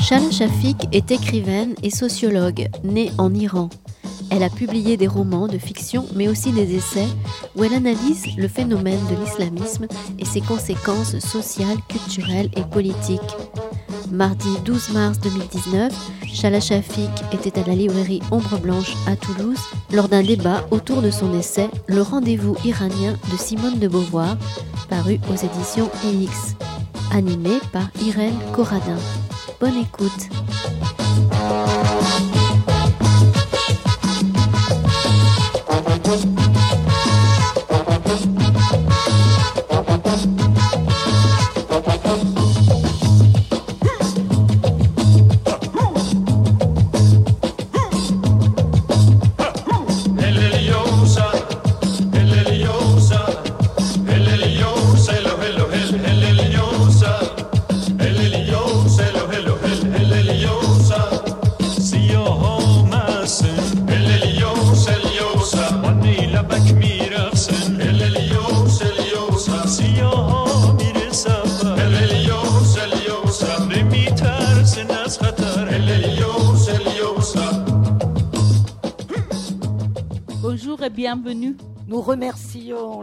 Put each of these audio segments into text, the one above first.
Shala Shafik est écrivaine et sociologue, née en Iran. Elle a publié des romans de fiction, mais aussi des essais où elle analyse le phénomène de l'islamisme et ses conséquences sociales, culturelles et politiques. Mardi 12 mars 2019, Shala Shafik était à la librairie Ombre Blanche à Toulouse lors d'un débat autour de son essai Le rendez-vous iranien de Simone de Beauvoir, paru aux éditions EX, animé par Irène Corradin. Bonne écoute.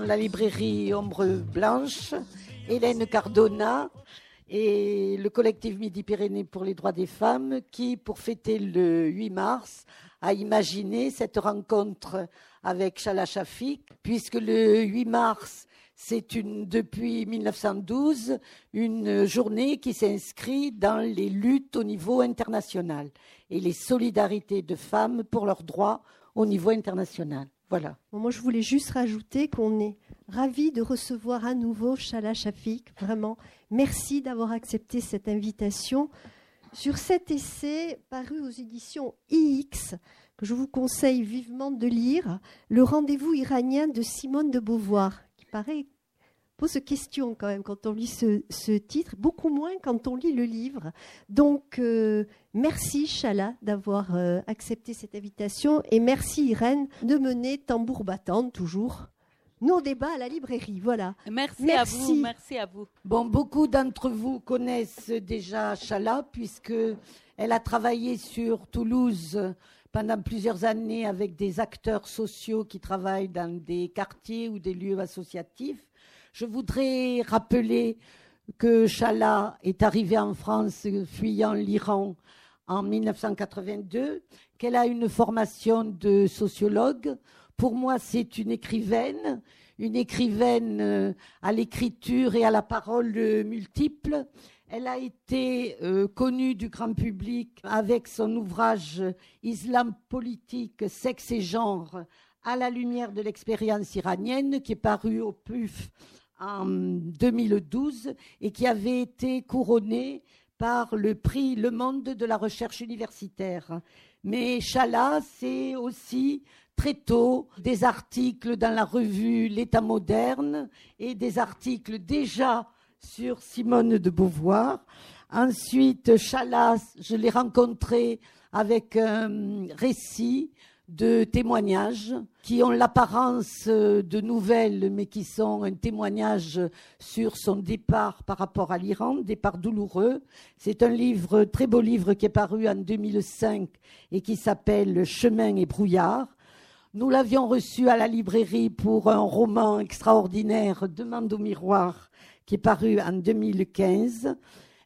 La librairie Ombre Blanche, Hélène Cardona et le collectif Midi-Pyrénées pour les droits des femmes qui, pour fêter le 8 mars, a imaginé cette rencontre avec Chala Shafik, puisque le 8 mars, c'est une, depuis 1912 une journée qui s'inscrit dans les luttes au niveau international et les solidarités de femmes pour leurs droits au niveau international. Voilà. moi, je voulais juste rajouter qu'on est ravis de recevoir à nouveau Shala Shafik. Vraiment, merci d'avoir accepté cette invitation. Sur cet essai paru aux éditions IX, que je vous conseille vivement de lire, Le rendez-vous iranien de Simone de Beauvoir, qui paraît pose question quand même quand on lit ce, titre, beaucoup moins quand on lit le livre. Donc, euh, merci Chala d'avoir euh, accepté cette invitation et merci Irène de mener tambour battant toujours nos débats à la librairie. Voilà. Merci, à vous. Merci à vous. Bon, beaucoup d'entre vous connaissent déjà Chala puisque elle a travaillé sur Toulouse pendant plusieurs années avec des acteurs sociaux qui travaillent dans des quartiers ou des lieux associatifs. Je voudrais rappeler que Chala est arrivée en France fuyant l'Iran en 1982, qu'elle a une formation de sociologue. Pour moi, c'est une écrivaine, une écrivaine euh, à l'écriture et à la parole multiple. Elle a été euh, connue du grand public avec son ouvrage Islam politique, sexe et genre à la lumière de l'expérience iranienne qui est paru au PUF en 2012 et qui avait été couronné par le prix Le Monde de la recherche universitaire. Mais Chala, c'est aussi très tôt des articles dans la revue L'État moderne et des articles déjà sur Simone de Beauvoir. Ensuite, Chala, je l'ai rencontré avec un récit de témoignages qui ont l'apparence de nouvelles, mais qui sont un témoignage sur son départ par rapport à l'Iran, départ douloureux. C'est un livre, très beau livre qui est paru en 2005 et qui s'appelle Chemin et brouillard. Nous l'avions reçu à la librairie pour un roman extraordinaire, Demande au miroir, qui est paru en 2015.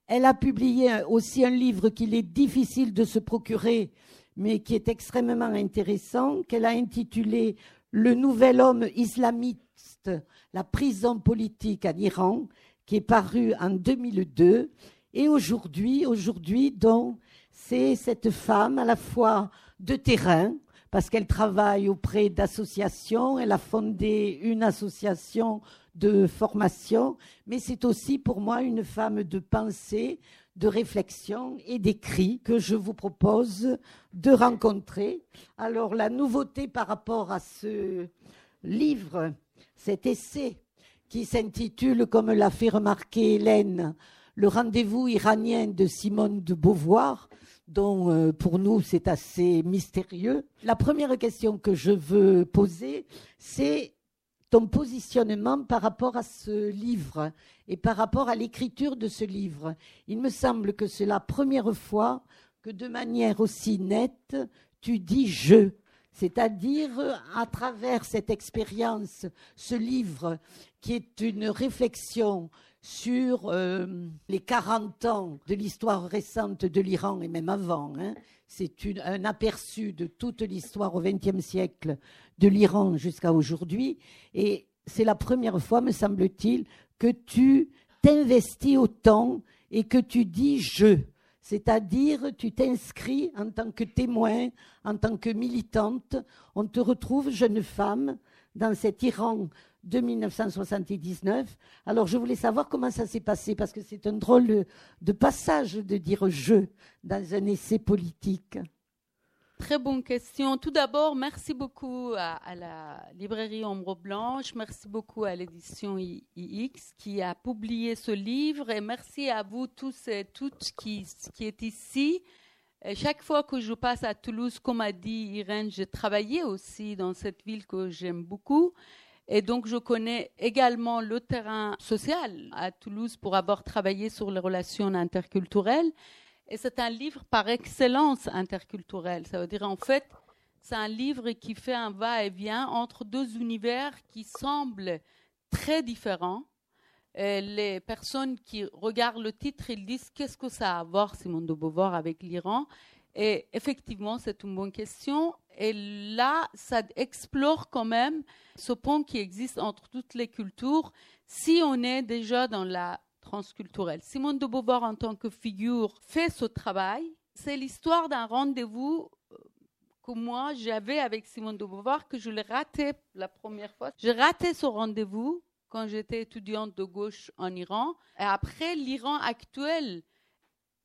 Elle a publié aussi un livre qu'il est difficile de se procurer mais qui est extrêmement intéressant, qu'elle a intitulé Le nouvel homme islamiste, la prison politique en Iran, qui est paru en 2002. Et aujourd'hui, aujourd'hui, donc, c'est cette femme à la fois de terrain, parce qu'elle travaille auprès d'associations, elle a fondé une association de formation, mais c'est aussi pour moi une femme de pensée, de réflexion et d'écrit que je vous propose de rencontrer. Alors la nouveauté par rapport à ce livre, cet essai qui s'intitule, comme l'a fait remarquer Hélène, Le rendez-vous iranien de Simone de Beauvoir, dont euh, pour nous c'est assez mystérieux. La première question que je veux poser, c'est ton positionnement par rapport à ce livre et par rapport à l'écriture de ce livre. Il me semble que c'est la première fois que de manière aussi nette, tu dis je. C'est-à-dire, à travers cette expérience, ce livre qui est une réflexion sur euh, les 40 ans de l'histoire récente de l'Iran et même avant. Hein. C'est un aperçu de toute l'histoire au XXe siècle de l'Iran jusqu'à aujourd'hui. Et c'est la première fois, me semble-t-il, que tu t'investis autant et que tu dis je. C'est-à-dire, tu t'inscris en tant que témoin, en tant que militante. On te retrouve, jeune femme, dans cet Iran de 1979. Alors, je voulais savoir comment ça s'est passé, parce que c'est un drôle de passage de dire je dans un essai politique. Très bonne question. Tout d'abord, merci beaucoup à, la librairie Ombre Blanche, merci beaucoup à l'édition IX qui a publié ce livre et merci à vous tous et toutes qui, qui êtes ici. chaque fois que je passe à Toulouse, comme a dit Irène, j'ai travaillé aussi dans cette ville que j'aime beaucoup. Et donc, je connais également le terrain social à Toulouse pour avoir travaillé sur les relations interculturelles. Et c'est un livre par excellence interculturel. Ça veut dire, en fait, c'est un livre qui fait un va-et-vient entre deux univers qui semblent très différents. les personnes qui regardent le titre, ils disent qu'est-ce que ça a à voir, Simone de Beauvoir, avec l'Iran? Et effectivement, c'est une bonne question. Et là, ça explore quand même ce pont qui existe entre toutes les cultures si on est déjà dans la transculturelle. Simone de Beauvoir, en tant que figure, fait ce travail. C'est l'histoire d'un rendez-vous euh, que moi j'avais avec Simone de Beauvoir, que je l'ai raté la première fois. J'ai raté ce rendez-vous quand j'étais étudiante de gauche en Iran. Et après, l'Iran actuel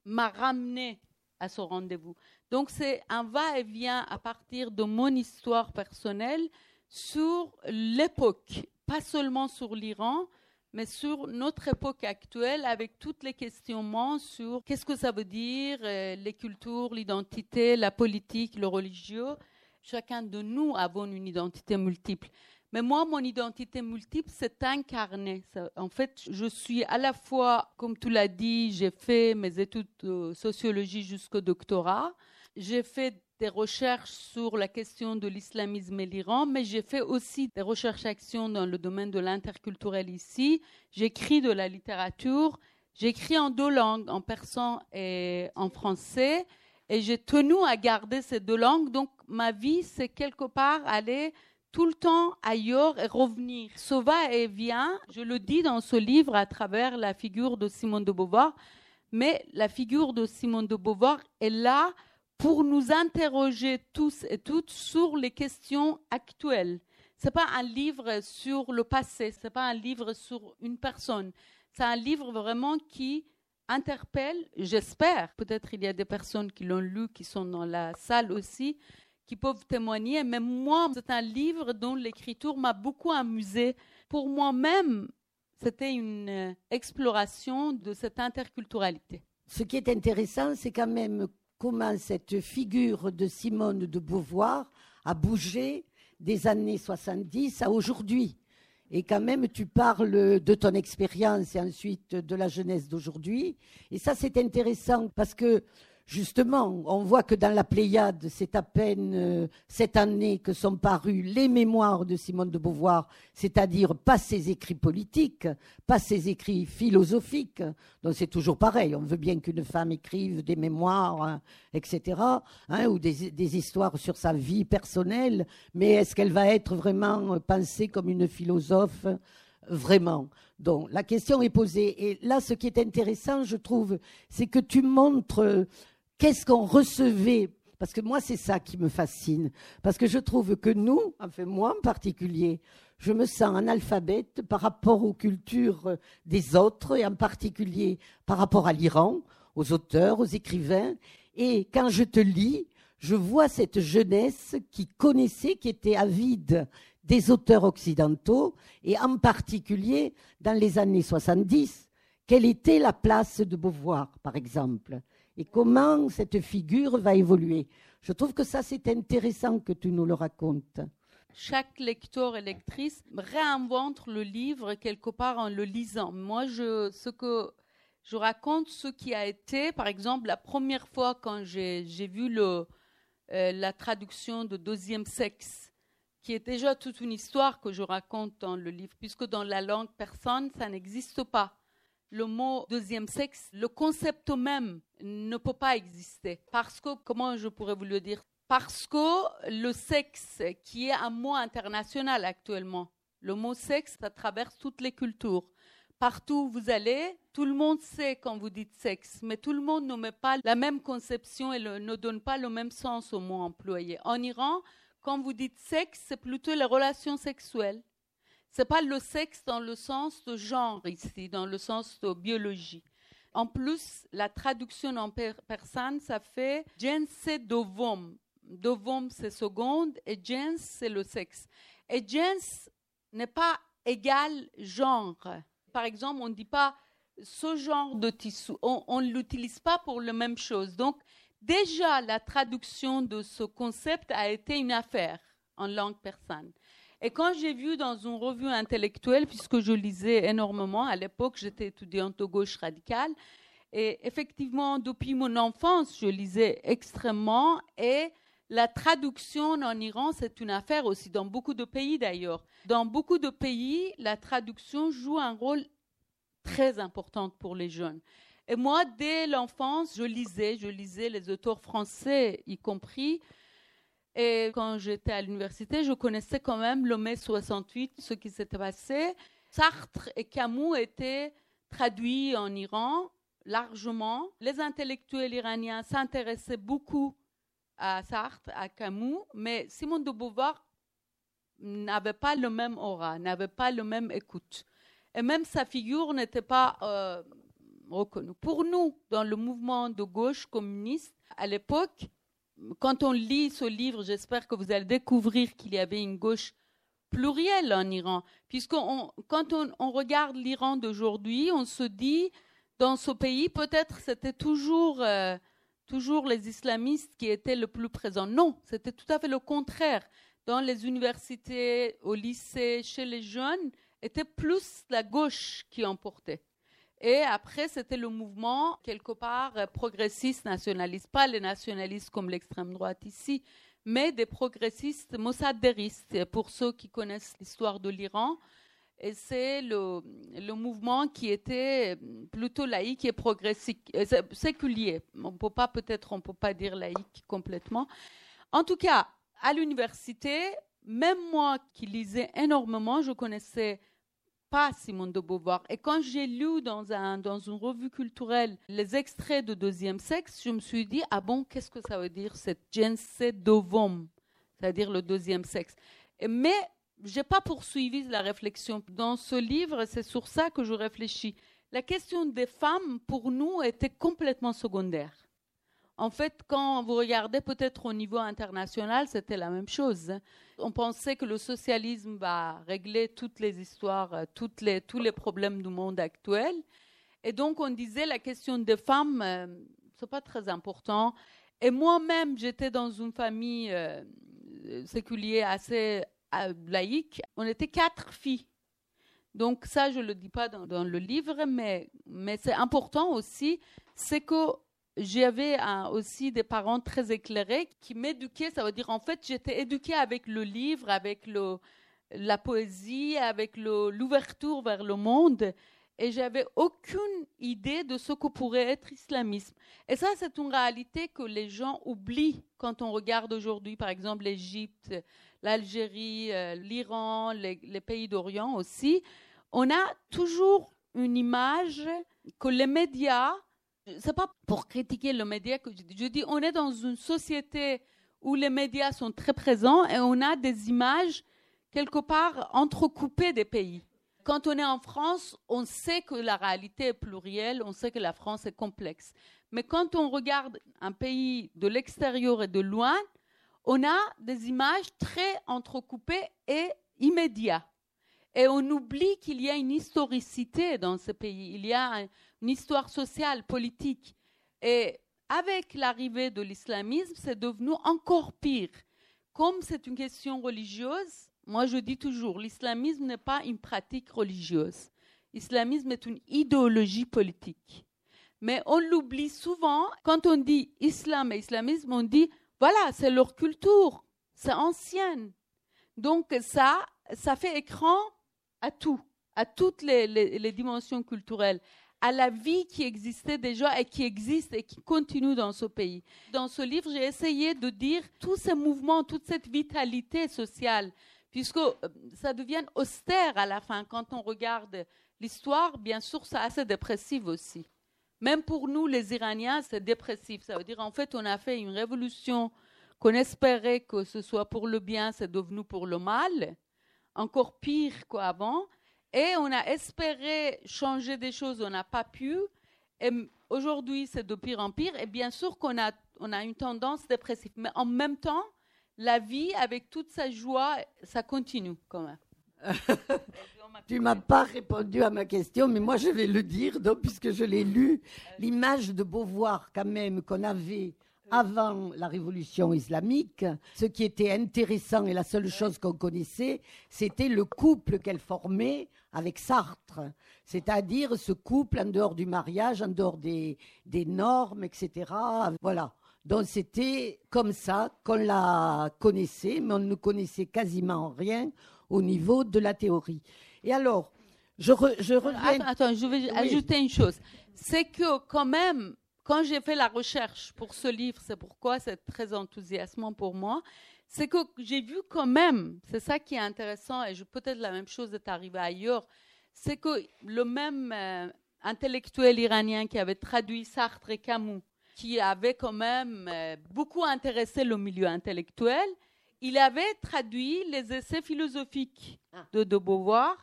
m'a ramené à ce rendez-vous. Donc c'est un va-et-vient à partir de mon histoire personnelle sur l'époque, pas seulement sur l'Iran, mais sur notre époque actuelle avec toutes les questionnements sur qu'est-ce que ça veut dire, euh, les cultures, l'identité, la politique, le religieux. Chacun de nous avons une identité multiple. Mais moi, mon identité multiple, c'est incarné. En fait, je suis à la fois, comme tu l'as dit, j'ai fait mes études de sociologie jusqu'au doctorat. J'ai fait des recherches sur la question de l'islamisme et l'Iran, mais j'ai fait aussi des recherches-actions dans le domaine de l'interculturel ici. J'écris de la littérature. J'écris en deux langues, en persan et en français. Et j'ai tenu à garder ces deux langues. Donc, ma vie, c'est quelque part aller tout le temps ailleurs et revenir. Ce va-et-vient, je le dis dans ce livre à travers la figure de Simone de Beauvoir, mais la figure de Simone de Beauvoir est là pour nous interroger tous et toutes sur les questions actuelles. Ce n'est pas un livre sur le passé, ce n'est pas un livre sur une personne. C'est un livre vraiment qui interpelle, j'espère, peut-être il y a des personnes qui l'ont lu, qui sont dans la salle aussi, qui peuvent témoigner, mais moi, c'est un livre dont l'écriture m'a beaucoup amusé. Pour moi-même, c'était une exploration de cette interculturalité. Ce qui est intéressant, c'est quand même comment cette figure de Simone de Beauvoir a bougé des années 70 à aujourd'hui. Et quand même, tu parles de ton expérience et ensuite de la jeunesse d'aujourd'hui. Et ça, c'est intéressant parce que Justement, on voit que dans la Pléiade, c'est à peine euh, cette année que sont parus les mémoires de Simone de Beauvoir, c'est-à-dire pas ses écrits politiques, pas ses écrits philosophiques. Donc c'est toujours pareil. On veut bien qu'une femme écrive des mémoires, hein, etc., hein, ou des, des, histoires sur sa vie personnelle, mais est-ce qu'elle va être vraiment pensée comme une philosophe? Vraiment. Donc la question est posée. Et là, ce qui est intéressant, je trouve, c'est que tu montres qu'est-ce qu'on recevait? Parce que moi, c'est ça qui me fascine. Parce que je trouve que nous, enfin moi en particulier, je me sens analphabète par rapport aux cultures des autres, et en particulier par rapport à l'Iran, aux auteurs, aux écrivains. Et quand je te lis, je vois cette jeunesse qui connaissait, qui était avide des auteurs occidentaux, et en particulier dans les années 70, quelle était la place de Beauvoir, par exemple? Et comment cette figure va évoluer? Je trouve que ça, c'est intéressant que tu nous le racontes. chaque lecteur et lectrice réinvente le livre quelque part en le lisant. Moi, je, ce que je raconte, ce qui a été, par exemple, la première fois quand j'ai vu euh, la traduction de Deuxième Sexe, qui est déjà toute une histoire que je raconte dans le livre, puisque dans la langue persane, ça n'existe pas. Le mot deuxième sexe, le concept même ne peut pas exister. Parce que, comment je pourrais vous le dire? Parce que le sexe, qui est un mot international actuellement, le mot sexe, ça traverse toutes les cultures. Partout où vous allez, tout le monde sait quand vous dites sexe, mais tout le monde ne met pas la même conception et ne donne pas le même sens au mot employé. En Iran, quand vous dites sexe, c'est plutôt les relations sexuelles. C'est pas le sexe dans le sens de genre ici, dans le sens de biologie. En plus, la traduction en persane, ça fait gens dovom. Dovom, c'est seconde, et gens, c'est le sexe. Et gens n'est pas égal genre par exemple, on ne dit pas ce genre de tissu, on ne l'utilise pas pour la même chose. Donc, déjà, la traduction de ce concept a été une affaire en langue persane. Et quand j'ai vu dans une revue intellectuelle, puisque je lisais énormément, à l'époque j'étais étudiante de gauche radicale, et effectivement, depuis mon enfance, je lisais extrêmement, et la traduction en Iran, c'est une affaire aussi, dans beaucoup de pays d'ailleurs. Dans beaucoup de pays, la traduction joue un rôle très important pour les jeunes. Et moi, dès l'enfance, je lisais, je lisais les auteurs français y compris. Et quand j'étais à l'université, je connaissais quand même le mai 68, ce qui s'était passé. Sartre et Camus étaient traduits en Iran largement. Les intellectuels iraniens s'intéressaient beaucoup à Sartre, à Camus, mais Simone de Beauvoir n'avait pas le même aura, n'avait pas le même écoute. Et même sa figure n'était pas euh, reconnue. Pour nous, dans le mouvement de gauche communiste, à l'époque, quand on lit ce livre, j'espère que vous allez découvrir qu'il y avait une gauche plurielle en Iran. Puisque quand on, regarde l'Iran d'aujourd'hui, on se dit, dans ce pays, peut-être c'était toujours... Euh, toujours les islamistes qui étaient le plus présents. Non, c'était tout à fait le contraire. Dans les universités, au lycée, chez les jeunes, était plus la gauche qui emportait. Et après, c'était le mouvement, quelque part, progressiste nationaliste. Pas les nationalistes comme l'extrême droite ici, mais des progressistes mossadéristes. Pour ceux qui connaissent l'histoire de l'Iran, et c'est le, le, mouvement qui était plutôt laïque et progressiste, euh, séculier. On peut pas, peut-être, on peut pas dire laïque complètement. En tout cas, à l'université, même moi qui lisais énormément, je connaissais pas Simone de Beauvoir. Et quand j'ai lu dans, un, dans une revue culturelle les extraits de Deuxième Sexe, je me suis dit, ah bon, qu'est-ce que ça veut dire cette gense dovom, c'est-à-dire le deuxième sexe? Mais j'ai pas poursuivi la réflexion. Dans ce livre, c'est sur ça que je réfléchis. La question des femmes, pour nous, était complètement secondaire. En fait, quand vous regardez peut-être au niveau international, c'était la même chose. On pensait que le socialisme va régler toutes les histoires, toutes les, tous les problèmes du monde actuel. Et donc, on disait la question des femmes, euh, c'est pas très important. Et moi-même, j'étais dans une famille euh, séculière assez laïque, on était quatre filles. Donc ça, je ne le dis pas dans, le livre, mais, mais c'est important aussi, c'est que j'avais aussi des parents très éclairés qui m'éduquaient, ça veut dire en fait j'étais éduquée avec le livre, avec la poésie, avec l'ouverture vers le monde. Et j'avais aucune idée de ce que pourrait être l'islamisme. Et ça, c'est une réalité que les gens oublient quand on regarde aujourd'hui, par exemple, l'Égypte, l'Algérie, euh, l'Iran, les, pays d'Orient aussi, on a toujours une image que les médias, c'est pas pour critiquer le média que je dis, je dis on est dans une société où les médias sont très présents et on a des images quelque part entrecoupées des pays. Quand on est en France, on sait que la réalité est plurielle, on sait que la France est complexe. Mais quand on regarde un pays de l'extérieur et de loin, on a des images très entrecoupées et immédiates. Et on oublie qu'il y a une historicité dans ce pays. Il y a une histoire sociale, politique. Et avec l'arrivée de l'islamisme, c'est devenu encore pire. comme c'est une question religieuse, moi je dis toujours, l'islamisme n'est pas une pratique religieuse. L'islamisme est une idéologie politique. Mais on l'oublie souvent. Quand on dit islam et islamisme, on dit, voilà, c'est leur culture, c'est ancienne. Donc ça, ça fait écran à tout, à toutes les, les dimensions culturelles à la vie qui existait déjà et qui existe et qui continue dans ce pays. Dans ce livre, j'ai essayé de dire tous ces mouvements, toute cette vitalité sociale, puisque euh, ça devient austère à la fin. Quand on regarde l'histoire, bien sûr, c'est assez dépressif aussi. Même pour nous, les Iraniens, c'est dépressif. Ça veut dire, en fait, on a fait une révolution qu'on espérait que ce soit pour le bien, c'est devenu pour le mal. Encore pire qu'avant. Et on a espéré changer des choses, on n'a pas pu. Et aujourd'hui, c'est de pire en pire. Et bien sûr qu'on a, on a une tendance dépressive. Mais en même temps, la vie, avec toute sa joie, ça continue quand même. tu m'as pas répondu à ma question, mais moi je vais le dire, donc, puisque je l'ai lu. L'image de Beauvoir, quand même, qu'on avait avant la révolution islamique, ce qui était intéressant et la seule chose qu'on connaissait, c'était le couple qu'elle formait avec Sartre, c'est-à-dire ce couple en dehors du mariage, en dehors des, normes, etc. Voilà. Donc c'était comme ça qu'on la connaissait, mais on ne connaissait quasiment rien au niveau de la théorie. Et alors, je, je reviens... Attends, je vais ajouter une chose. C'est que quand même, quand j'ai fait la recherche pour ce livre, c'est pourquoi c'est très enthousiasmant pour moi, c'est que j'ai vu quand même, c'est ça qui est intéressant, et peut-être la même chose est arrivée ailleurs, c'est que le même euh, intellectuel iranien qui avait traduit Sartre et Camus, qui avait quand même euh, beaucoup intéressé le milieu intellectuel, il avait traduit les essais philosophiques ah. de de Beauvoir,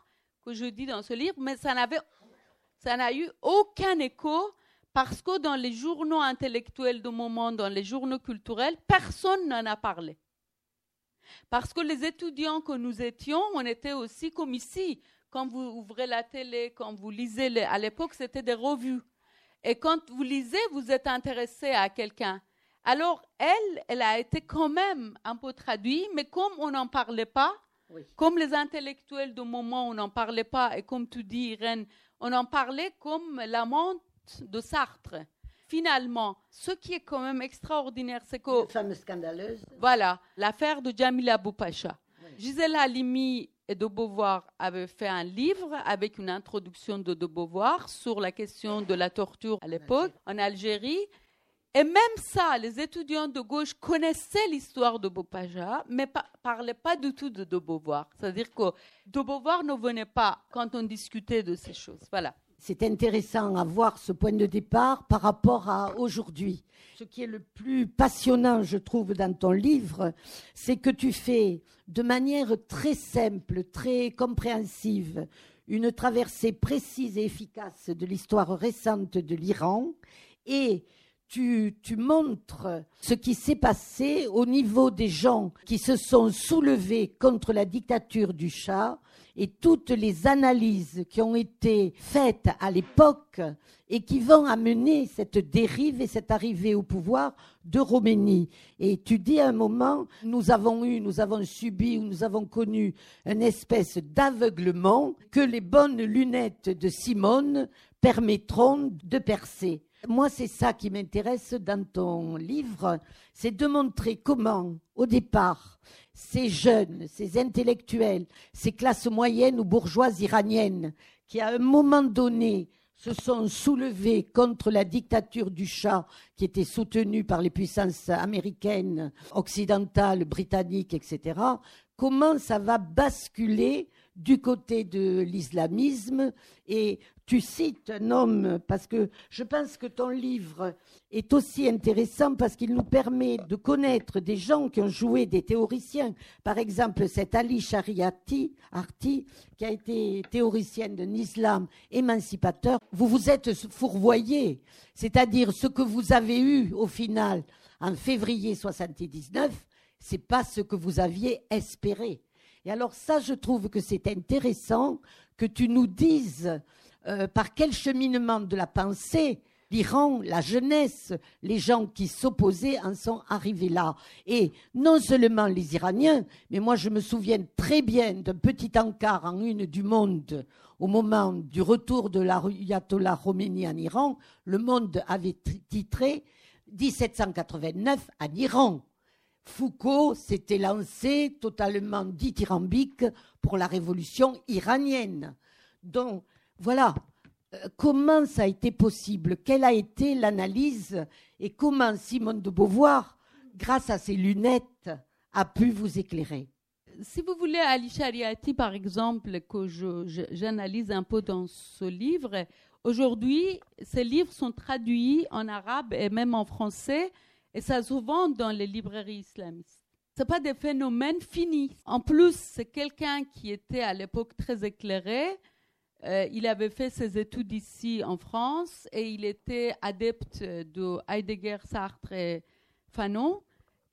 que je dis dans ce livre, mais ça n'avait, ça n'a eu aucun écho parce que dans les journaux intellectuels du moment, dans les journaux culturels, personne n'en a parlé. Parce que les étudiants que nous étions, on était aussi comme ici. Quand vous ouvrez la télé, quand vous lisez, à l'époque, c'était des revues. Et quand vous lisez, vous êtes intéressé à quelqu'un. Alors, elle, elle a été quand même un peu traduite, mais comme on n'en parlait pas, comme les intellectuels du moment, on n'en parlait pas, et comme tu dis, Irène, on en parlait comme l'amante de Sartre. Finalement, ce qui est quand même extraordinaire, c'est que... Une femme scandaleuse. Voilà, l'affaire de Jamila Boupacha. Gisèle Halimi et de Beauvoir avaient fait un livre avec une introduction de de Beauvoir sur la question de la torture à l'époque en Algérie. Et même ça, les étudiants de gauche connaissaient l'histoire de Boupacha, mais ne parlaient pas du tout de de Beauvoir. C'est-à-dire que de Beauvoir ne venait pas quand on discutait de ces choses. Voilà c'est intéressant à voir ce point de départ par rapport à aujourd'hui. Ce qui est le plus passionnant, je trouve, dans ton livre, c'est que tu fais de manière très simple, très compréhensive, une traversée précise et efficace de l'histoire récente de l'Iran et tu, tu, montres ce qui s'est passé au niveau des gens qui se sont soulevés contre la dictature du Shah et toutes les analyses qui ont été faites à l'époque et qui vont amener cette dérive et cette arrivée au pouvoir de Roménie. Et tu dis à un moment, nous avons eu, nous avons subi ou nous avons connu une espèce d'aveuglement que les bonnes lunettes de Simone permettront de percer. Moi, c'est ça qui m'intéresse dans ton livre, c'est de montrer comment, au départ, ces jeunes, ces intellectuels, ces classes moyennes ou bourgeoises iraniennes, qui à un moment donné se sont soulevés contre la dictature du Shah, qui était soutenue par les puissances américaines, occidentales, britanniques, etc., comment ça va basculer du côté de l'islamisme et tu cites un homme parce que je pense que ton livre est aussi intéressant parce qu'il nous permet de connaître des gens qui ont joué des théoriciens. Par exemple, cet Ali Shariati, Arti, qui a été théoricienne d'un islam émancipateur. Vous vous êtes fourvoyé, c'est-à-dire ce que vous avez eu au final en février 79, c'est pas ce que vous aviez espéré. Et alors ça, je trouve que c'est intéressant que tu nous dises euh, par quel cheminement de la pensée l'Iran, la jeunesse, les gens qui s'opposaient en sont arrivés là? Et non seulement les Iraniens, mais moi je me souviens très bien d'un petit encart en une du monde au moment du retour de l'Ayatollah Khomeini en Iran. Le monde avait titré 1789 en Iran. Foucault s'était lancé totalement dithyrambique pour la révolution iranienne. Donc, voilà, euh, comment ça a été possible? Quelle a été l'analyse Et comment Simone de Beauvoir, grâce à ses lunettes, a pu vous éclairer? Si vous voulez, Ali Shariati, par exemple, que j'analyse un peu dans ce livre, aujourd'hui, ces livres sont traduits en arabe et même en français, et ça se vend dans les librairies islamistes. Ce pas des phénomènes finis. En plus, c'est quelqu'un qui était à l'époque très éclairé, euh, il avait fait ses études ici en France et il était adepte de Heidegger, Sartre et Fanon.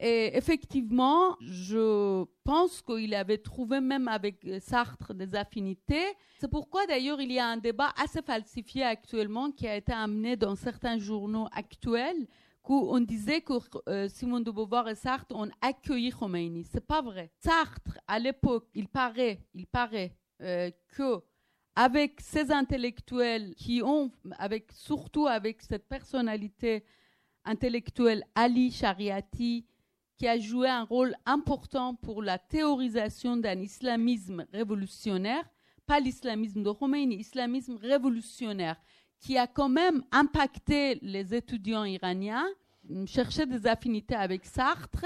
Et effectivement, je pense qu'il avait trouvé même avec Sartre des affinités. C'est pourquoi d'ailleurs il y a un débat assez falsifié actuellement qui a été amené dans certains journaux actuels où on disait que euh, Simone de Beauvoir et Sartre ont accueilli Khomeini. C'est pas vrai. Sartre, à l'époque, il paraît, il paraît euh, que avec ces intellectuels qui ont, avec, surtout avec cette personnalité intellectuelle Ali Shariati, qui a joué un rôle important pour la théorisation d'un islamisme révolutionnaire, pas l'islamisme de Khomeini, l'islamisme révolutionnaire, qui a quand même impacté les étudiants iraniens, chercher des affinités avec Sartre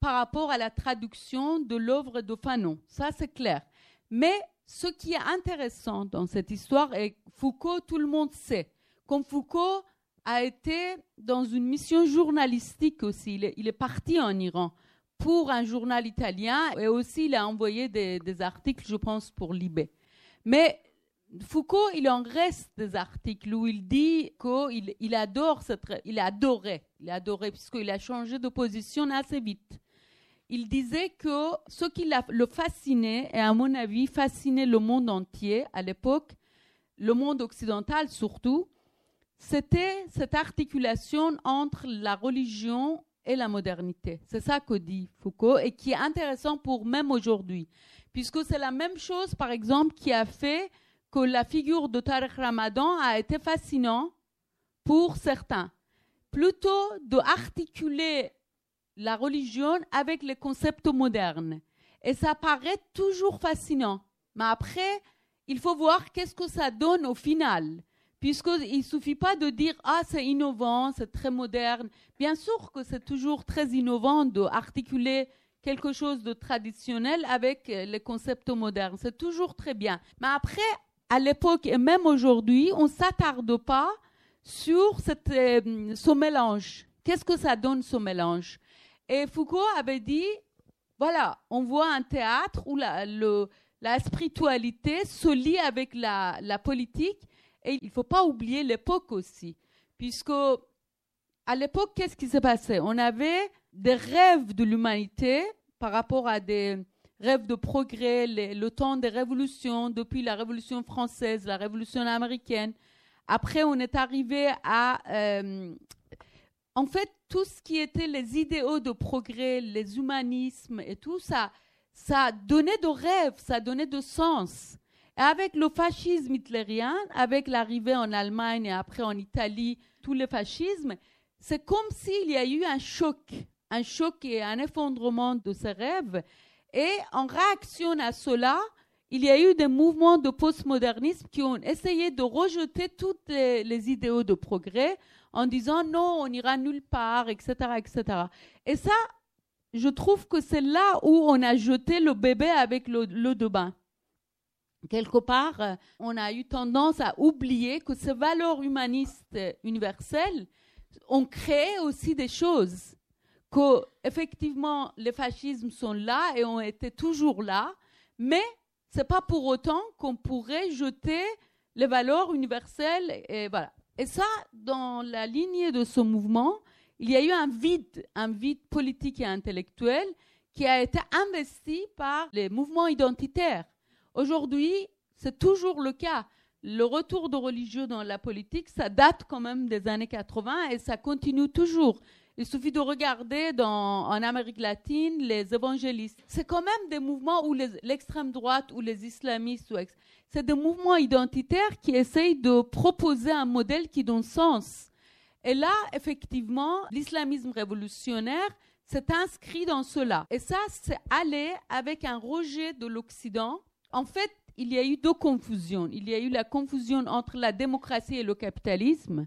par rapport à la traduction de l'œuvre de Fanon. Ça, c'est clair. Mais ce qui est intéressant dans cette histoire, et Foucault, tout le monde sait, comme Foucault a été dans une mission journalistique aussi, il est, parti en Iran pour un journal italien et aussi il a envoyé des, articles, je pense, pour Libé. Mais Foucault, il en reste des articles où il dit qu'il il adore cette, il adorait, il adorait puisqu'il a changé de position assez vite il disait que ce qui le fascinait, et à mon avis fascinait le monde entier à l'époque, le monde occidental surtout, c'était cette articulation entre la religion et la modernité. C'est ça que dit Foucault et qui est intéressant pour même aujourd'hui, puisque c'est la même chose, par exemple, qui a fait que la figure de Tariq Ramadan a été fascinant pour certains. Plutôt de la religion avec les concepts modernes. Et ça paraît toujours fascinant. Mais après, il faut voir qu'est-ce que ça donne au final. Puisqu'il ne suffit pas de dire Ah, c'est innovant, c'est très moderne. Bien sûr que c'est toujours très innovant d'articuler quelque chose de traditionnel avec les concepts modernes. C'est toujours très bien. Mais après, à l'époque et même aujourd'hui, on ne s'attarde pas sur euh, ce mélange. Qu'est-ce que ça donne ce mélange? Et Foucault avait dit, voilà, on voit un théâtre où la, spiritualité se lie avec la, politique et il ne faut pas oublier l'époque aussi, puisque à l'époque, qu'est-ce qui s'est passé On avait des rêves de l'humanité par rapport à des rêves de progrès, le temps des révolutions, depuis la Révolution française, la Révolution américaine. Après, on est arrivé à euh, en fait, tout ce qui était les idéaux de progrès, les humanismes et tout ça, ça donnait de rêves, ça donnait de sens. Et avec le fascisme hitlérien, avec l'arrivée en Allemagne et après en Italie, tout le fascisme, c'est comme s'il y a eu un choc, un choc et un effondrement de ces rêves. Et en réaction à cela, il y a eu des mouvements de postmodernisme qui ont essayé de rejeter tous les idéaux de progrès en disant non, on ira nulle part, etc., etc. Et ça, je trouve que c'est là où on a jeté le bébé avec l'eau de bain. Quelque part, on a eu tendance à oublier que ces valeurs humanistes universelles ont créé aussi des choses. Que, effectivement, les fascismes sont là et ont été toujours là, mais ce n'est pas pour autant qu'on pourrait jeter les valeurs universelles. Et voilà. Et ça, dans la lignée de ce mouvement, il y a eu un vide, un vide politique et intellectuel qui a été investi par les mouvements identitaires. Aujourd'hui, c'est toujours le cas. le retour de religieux dans la politique, ça date quand même des années 80 et ça continue toujours. Il suffit de regarder en Amérique latine les évangélistes. C'est quand même des mouvements où l'extrême droite ou les islamistes, c'est des mouvements identitaires qui essayent de proposer un modèle qui donne sens. Et là, effectivement, l'islamisme révolutionnaire s'est inscrit dans cela. Et ça, c'est aller avec un rejet de l'Occident. En fait, il y a eu deux confusions. Il y a eu la confusion entre la démocratie et le capitalisme,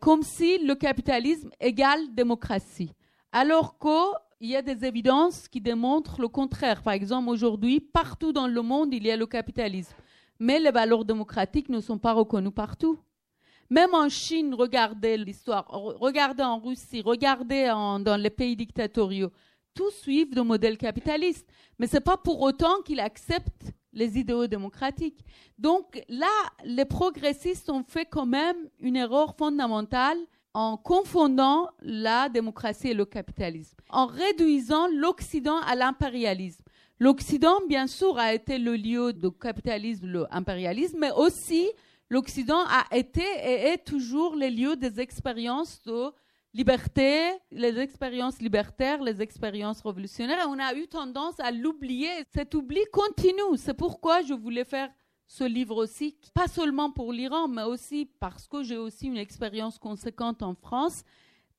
comme si le capitalisme égale démocratie. Alors qu'il y a des évidences qui démontrent le contraire. Par exemple, aujourd'hui, partout dans le monde, il y a le capitalisme. Mais les valeurs démocratiques ne sont pas reconnues partout. Même en Chine, regardez l'histoire, regardez en Russie, regardez dans les pays dictatoriaux tous suivent le modèle capitaliste. Mais ce n'est pas pour autant qu'ils acceptent les idéaux démocratiques. Donc là, les progressistes ont fait quand même une erreur fondamentale en confondant la démocratie et le capitalisme, en réduisant l'Occident à l'impérialisme. L'Occident, bien sûr, a été le lieu du capitalisme, l'impérialisme, mais aussi l'Occident a été et est toujours le lieu des expériences de liberté, les expériences libertaires, les expériences révolutionnaires. Et on a eu tendance à l'oublier. Cet oubli continue. C'est pourquoi je voulais faire ce livre aussi, pas seulement pour l'Iran, mais aussi parce que j'ai aussi une expérience conséquente en France,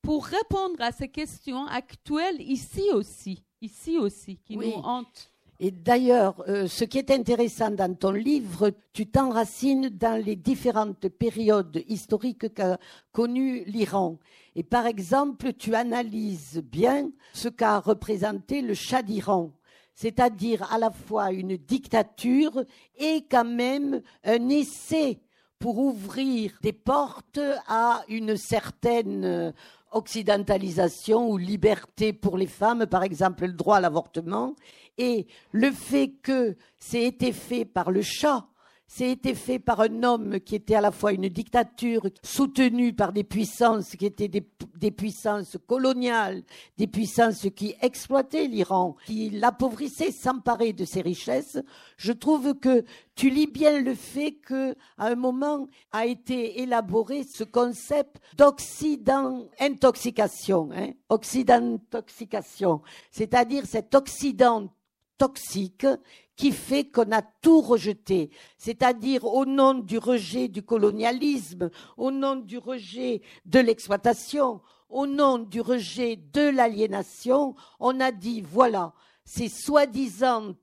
pour répondre à ces questions actuelles ici aussi, ici aussi, qui nous hantent. Et d'ailleurs, euh, ce qui est intéressant dans ton livre, tu t'enracines dans les différentes périodes historiques qu'a connues l'Iran. Et par exemple, tu analyses bien ce qu'a représenté le Shah d'Iran, c'est-à-dire à la fois une dictature et quand même un essai pour ouvrir des portes à une certaine occidentalisation ou liberté pour les femmes, par exemple le droit à l'avortement, et le fait que c'est été fait par le chat, c'est été fait par un homme qui était à la fois une dictature soutenue par des puissances qui étaient des, puissances coloniales, des puissances qui exploitaient l'Iran, qui l'appauvrissaient, s'emparaient de ses richesses. Je trouve que tu lis bien le fait que, à un moment, a été élaboré ce concept d'Occident intoxication, hein, Occident intoxication, c'est-à-dire cet Occident toxique qui fait qu'on a tout rejeté, c'est-à-dire au nom du rejet du colonialisme, au nom du rejet de l'exploitation, au nom du rejet de l'aliénation, on a dit voilà, ces soi-disant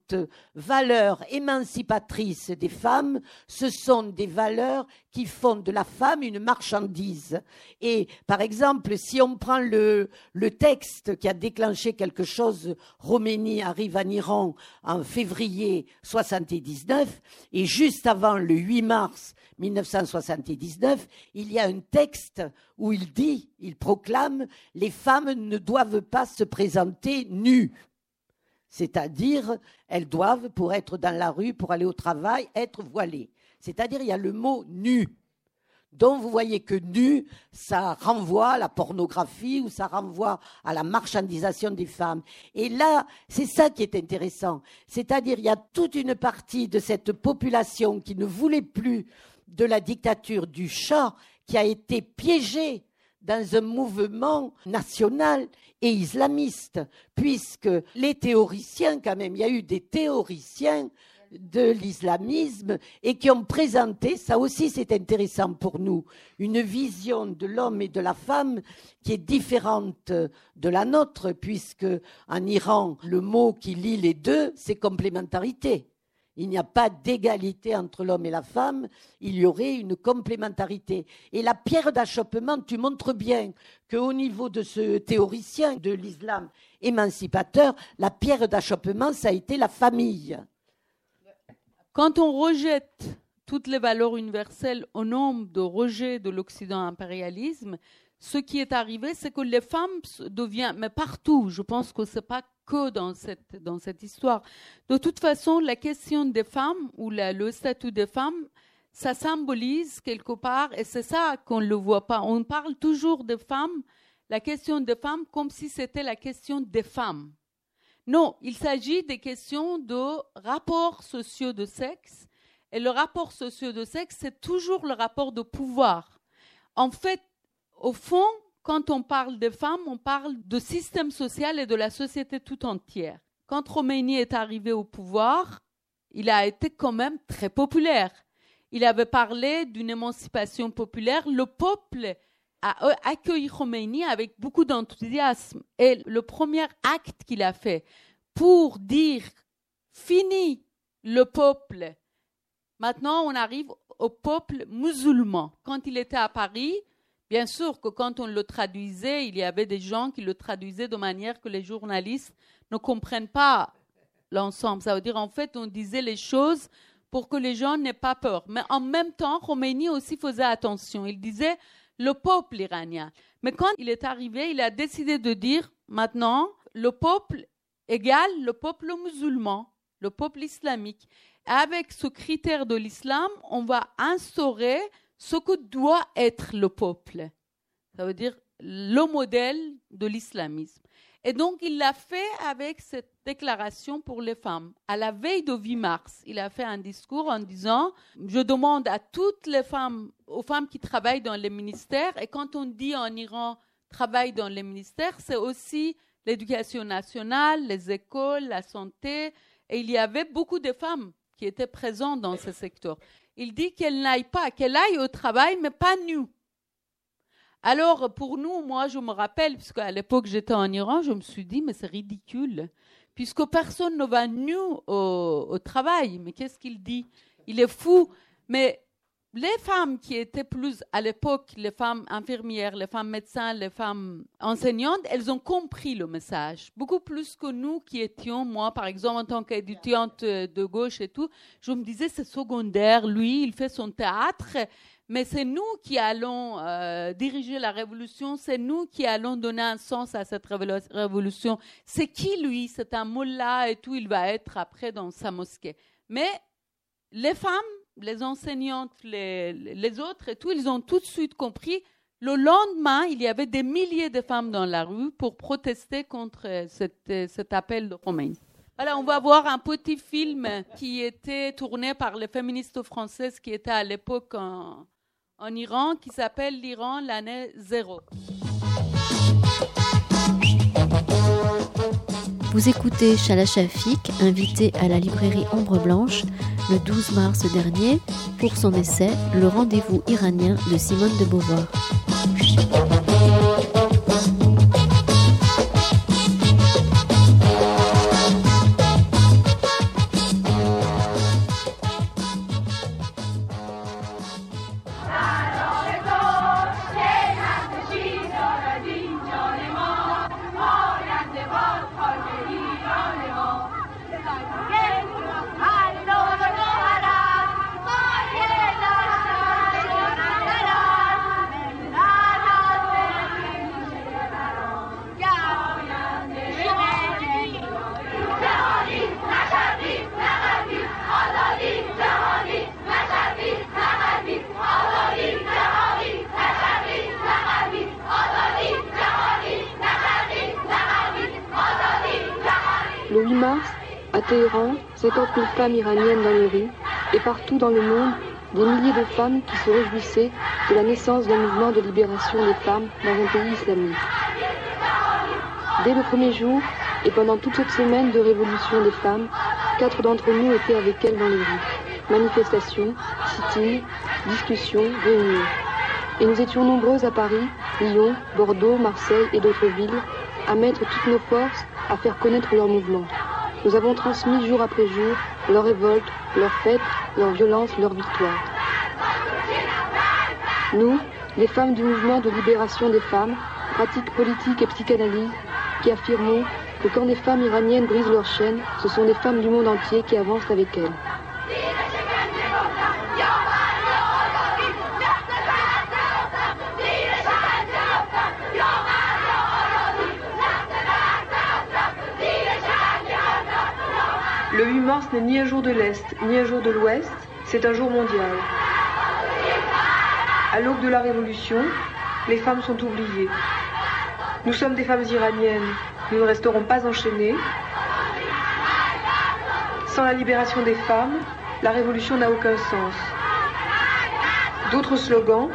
valeurs émancipatrices des femmes, ce sont des valeurs qui font de la femme une marchandise. Et par exemple, si on prend le, le texte qui a déclenché quelque chose, Roménie arrive en Iran en février 79, et juste avant le 8 mars 1979, il y a un texte où il dit, il proclame, les femmes ne doivent pas se présenter nues. C'est-à-dire, elles doivent, pour être dans la rue, pour aller au travail, être voilées. C'est-à-dire, il y a le mot nu. Donc, vous voyez que nu, ça renvoie à la pornographie ou ça renvoie à la marchandisation des femmes. Et là, c'est ça qui est intéressant. C'est-à-dire, il y a toute une partie de cette population qui ne voulait plus de la dictature du chat, qui a été piégée dans un mouvement national et islamiste, puisque les théoriciens, quand même, il y a eu des théoriciens de l'islamisme et qui ont présenté, ça aussi c'est intéressant pour nous, une vision de l'homme et de la femme qui est différente de la nôtre, puisque en Iran, le mot qui lie les deux, c'est complémentarité il n'y a pas d'égalité entre l'homme et la femme, il y aurait une complémentarité. Et la pierre d'achoppement, tu montres bien qu'au niveau de ce théoricien de l'islam émancipateur, la pierre d'achoppement, ça a été la famille. Quand on rejette toutes les valeurs universelles au nom de rejet de l'Occident impérialisme, ce qui est arrivé, c'est que les femmes deviennent, mais partout, je pense que ce n'est pas dans cette, dans cette histoire. De toute façon, la question des femmes ou le statut des femmes, ça symbolise quelque part, et c'est ça qu'on ne le voit pas. On parle toujours des femmes, la question des femmes, comme si c'était la question des femmes. Non, il s'agit des questions de rapports sociaux de sexe Et le rapport socio de sexe, c'est toujours le rapport de pouvoir. En fait, au fond, quand on parle des femmes, on parle de système social et de la société tout entière. Quand Khomeini est arrivé au pouvoir, il a été quand même très populaire. Il avait parlé d'une émancipation populaire. Le peuple a accueilli Khomeini avec beaucoup d'enthousiasme. Et le premier acte qu'il a fait pour dire fini le peuple, maintenant on arrive au peuple musulman. Quand il était à Paris, bien sûr que quand on le traduisait, il y avait des gens qui le traduisaient de manière que les journalistes ne comprennent pas l'ensemble. Ça veut dire, en fait, on disait les choses pour que les gens n'aient pas peur. Mais en même temps, Khomeini aussi faisait attention. Il disait le peuple iranien. Mais quand il est arrivé, il a décidé de dire maintenant, le peuple égale le peuple musulman, le peuple islamique. Avec ce critère de l'islam, on va instaurer ce que doit être le peuple. Ça veut dire le modèle de l'islamisme. Et donc, il l'a fait avec cette déclaration pour les femmes. À la veille de 8 mars, il a fait un discours en disant Je demande à toutes les femmes, aux femmes qui travaillent dans les ministères, et quand on dit en Iran travail dans les ministères, c'est aussi l'éducation nationale, les écoles, la santé. Et il y avait beaucoup de femmes qui étaient présentes dans ce secteur. Il dit qu'elles n'aillent pas, qu'elles aillent au travail, mais pas nues. Alors, pour nous, moi, je me rappelle, puisqu'à l'époque j'étais en Iran, je me suis dit, mais c'est ridicule, puisque personne ne va nu au, travail. Mais qu'est-ce qu'il dit? Il est fou. Mais les femmes qui étaient plus à l'époque, les femmes infirmières, les femmes médecins, les femmes enseignantes, elles ont compris le message. Beaucoup plus que nous qui étions, moi par exemple en tant qu'étudiante de gauche et tout, je me disais c'est secondaire, lui il fait son théâtre mais c'est nous qui allons euh, diriger la révolution, c'est nous qui allons donner un sens à cette révolution. C'est qui lui? C'est un mullah et tout, il va être après dans sa mosquée. Mais les femmes, les enseignantes, les, autres et tout, ils ont tout de suite compris. Le lendemain, il y avait des milliers de femmes dans la rue pour protester contre cet appel de Romain. Voilà, on va voir un petit film qui était tourné par les féministes françaises qui étaient à l'époque en, en Iran qui s'appelle l'Iran l'année zéro. Vous écoutez Shala Shafik, invité à la librairie Ombre Blanche le 12 mars dernier pour son essai Le rendez-vous iranien de Simone de Beauvoir. Dans le monde, des milliers de femmes qui se réjouissaient de la naissance d'un mouvement de libération des femmes dans un pays islamique. Dès le premier jour, et pendant toute cette semaine de révolution des femmes, quatre d'entre nous étaient avec elles dans les rues. Manifestations, sit discussions, réunions. Et nous étions nombreuses à Paris, Lyon, Bordeaux, Marseille et d'autres villes à mettre toutes nos forces à faire connaître leur mouvement. Nous avons transmis jour après jour leur révolte, leur fête, leur violence, leur victoire. Nous, les femmes du mouvement de libération des femmes, pratiques politiques et psychanalyse, qui affirmons que quand des femmes iraniennes brisent leurs chaînes, ce sont des femmes du monde entier qui avancent avec elles. Le 8 mars n'est ni un jour de l'Est, ni un jour de l'Ouest, c'est un jour mondial. À l'aube de la Révolution, les femmes sont oubliées. Nous sommes des femmes iraniennes, nous ne resterons pas enchaînées. Sans la libération des femmes, La révolution n'a aucun sens. D'autres slogans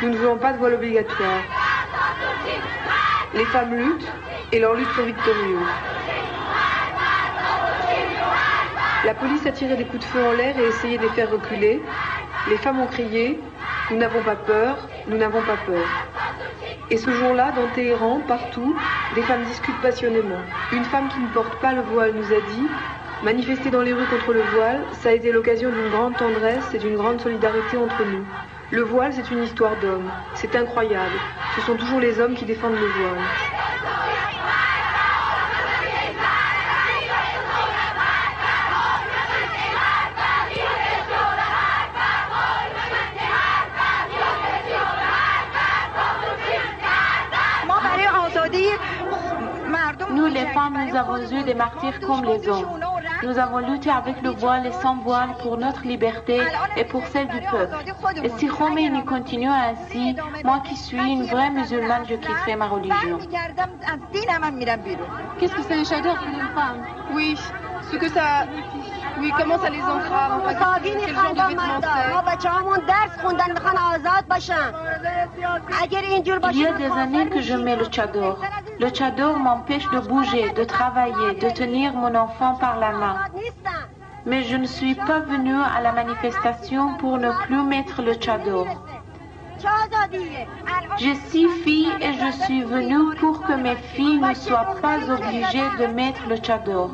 Nous ne voulons pas de voile obligatoire. Les femmes luttent et leurs luttes sont victorieuses. La police a tiré des coups de feu en l'air et essayé de les faire reculer. Les femmes ont crié Nous n'avons pas peur, nous n'avons pas peur. Et ce jour-là, dans Téhéran, partout, des femmes discutent passionnément. Une femme qui ne porte pas le voile nous a dit Manifester dans les rues contre le voile, ça a été l'occasion d'une grande tendresse et d'une grande solidarité entre nous. Le voile, c'est une histoire d'hommes. C'est incroyable. Ce sont toujours les hommes qui défendent le voile. Femmes, nous avons eu des martyrs comme les hommes. Nous avons lutté avec le voile et sans voile pour notre liberté et pour celle du peuple. Et si Khomeini continue ainsi, moi qui suis une vraie musulmane, je quitterai ma religion. Qu'est-ce que c'est un chador pour une femme? Oui, ce que ça... Oui, comment ça les entrave en Pakistan Quel genre de vêtements c'est Il y a des années que je mets le tchador. Le tchador m'empêche de bouger, de travailler, de tenir mon enfant par la main. Mais je ne suis pas venue à la manifestation pour ne plus mettre le tchador. J'ai six filles et je suis venue pour que mes filles ne soient pas obligées de mettre le tchador,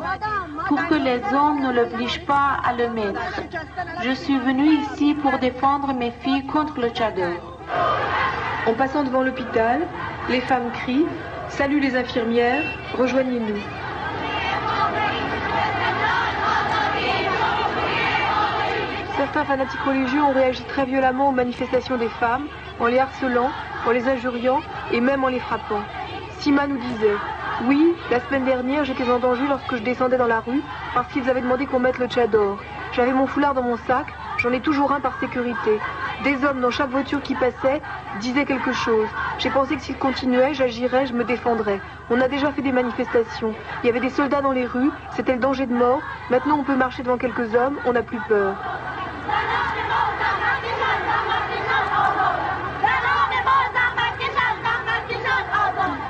pour que les hommes ne l'obligent pas à le mettre. Je suis venue ici pour défendre mes filles contre le tchador. En passant devant l'hôpital, les femmes crient Salut les infirmières, rejoignez-nous. Certains fanatiques religieux ont réagi très violemment aux manifestations des femmes, en les harcelant, en les injuriant et même en les frappant. Sima nous disait Oui, la semaine dernière, j'étais en danger lorsque je descendais dans la rue parce qu'ils avaient demandé qu'on mette le tchador. J'avais mon foulard dans mon sac, j'en ai toujours un par sécurité. Des hommes dans chaque voiture qui passait disaient quelque chose. J'ai pensé que s'ils continuaient, j'agirais, je me défendrais. On a déjà fait des manifestations. Il y avait des soldats dans les rues, c'était le danger de mort. Maintenant, on peut marcher devant quelques hommes, on n'a plus peur.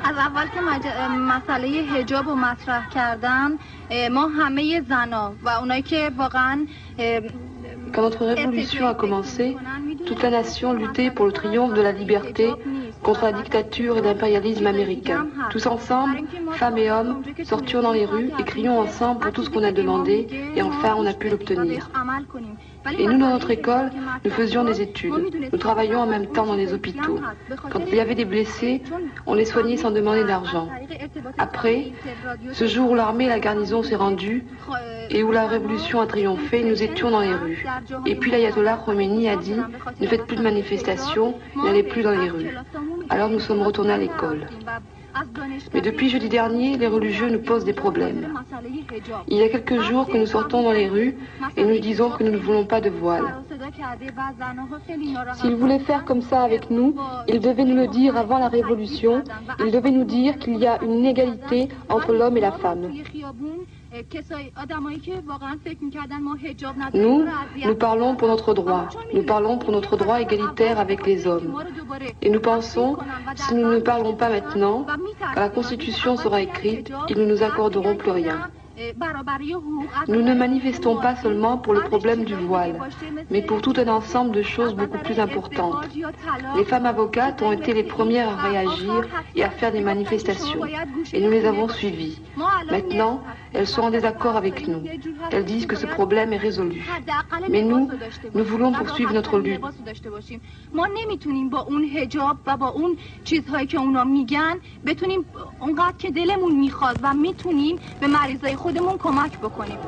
از اول که مج... مسئله هجاب رو مطرح کردن ما همه زنا و اونایی که واقعا Quand notre révolution a commencé, toute la nation luttait pour le triomphe de la liberté contre la dictature et l'impérialisme américain. Tous ensemble, femmes et hommes, sortions dans les rues et crions ensemble pour tout ce qu'on a demandé et enfin on a pu l'obtenir. Et nous, dans notre école, nous faisions des études. Nous travaillions en même temps dans les hôpitaux. Quand il y avait des blessés, on les soignait sans demander d'argent. Après, ce jour où l'armée et la garnison s'est rendue et où la révolution a triomphé, nous étions dans les rues. Et puis l'ayatollah Khomeini a dit ne faites plus de manifestations, n'allez plus dans les rues. Alors nous sommes retournés à l'école. Mais depuis jeudi dernier, les religieux nous posent des problèmes. Il y a quelques jours que nous sortons dans les rues et nous disons que nous ne voulons pas de voile. S'ils voulaient faire comme ça avec nous, ils devaient nous le dire avant la révolution. Ils devaient nous dire qu'il y a une égalité entre l'homme et la femme. Nous, nous parlons pour notre droit. Nous parlons pour notre droit égalitaire avec les hommes. Et nous pensons, si nous ne parlons pas maintenant, quand la Constitution sera écrite, ils ne nous accorderont plus rien. Nous ne manifestons pas seulement pour le problème du voile, mais pour tout un ensemble de choses beaucoup plus importantes. Les femmes avocates ont été les premières à réagir et à faire des manifestations, et nous les avons suivies. Maintenant, elles sont en désaccord avec nous. Elles disent que ce problème est résolu. Mais nous, nous voulons poursuivre notre lutte. خودمون کمک بکنیم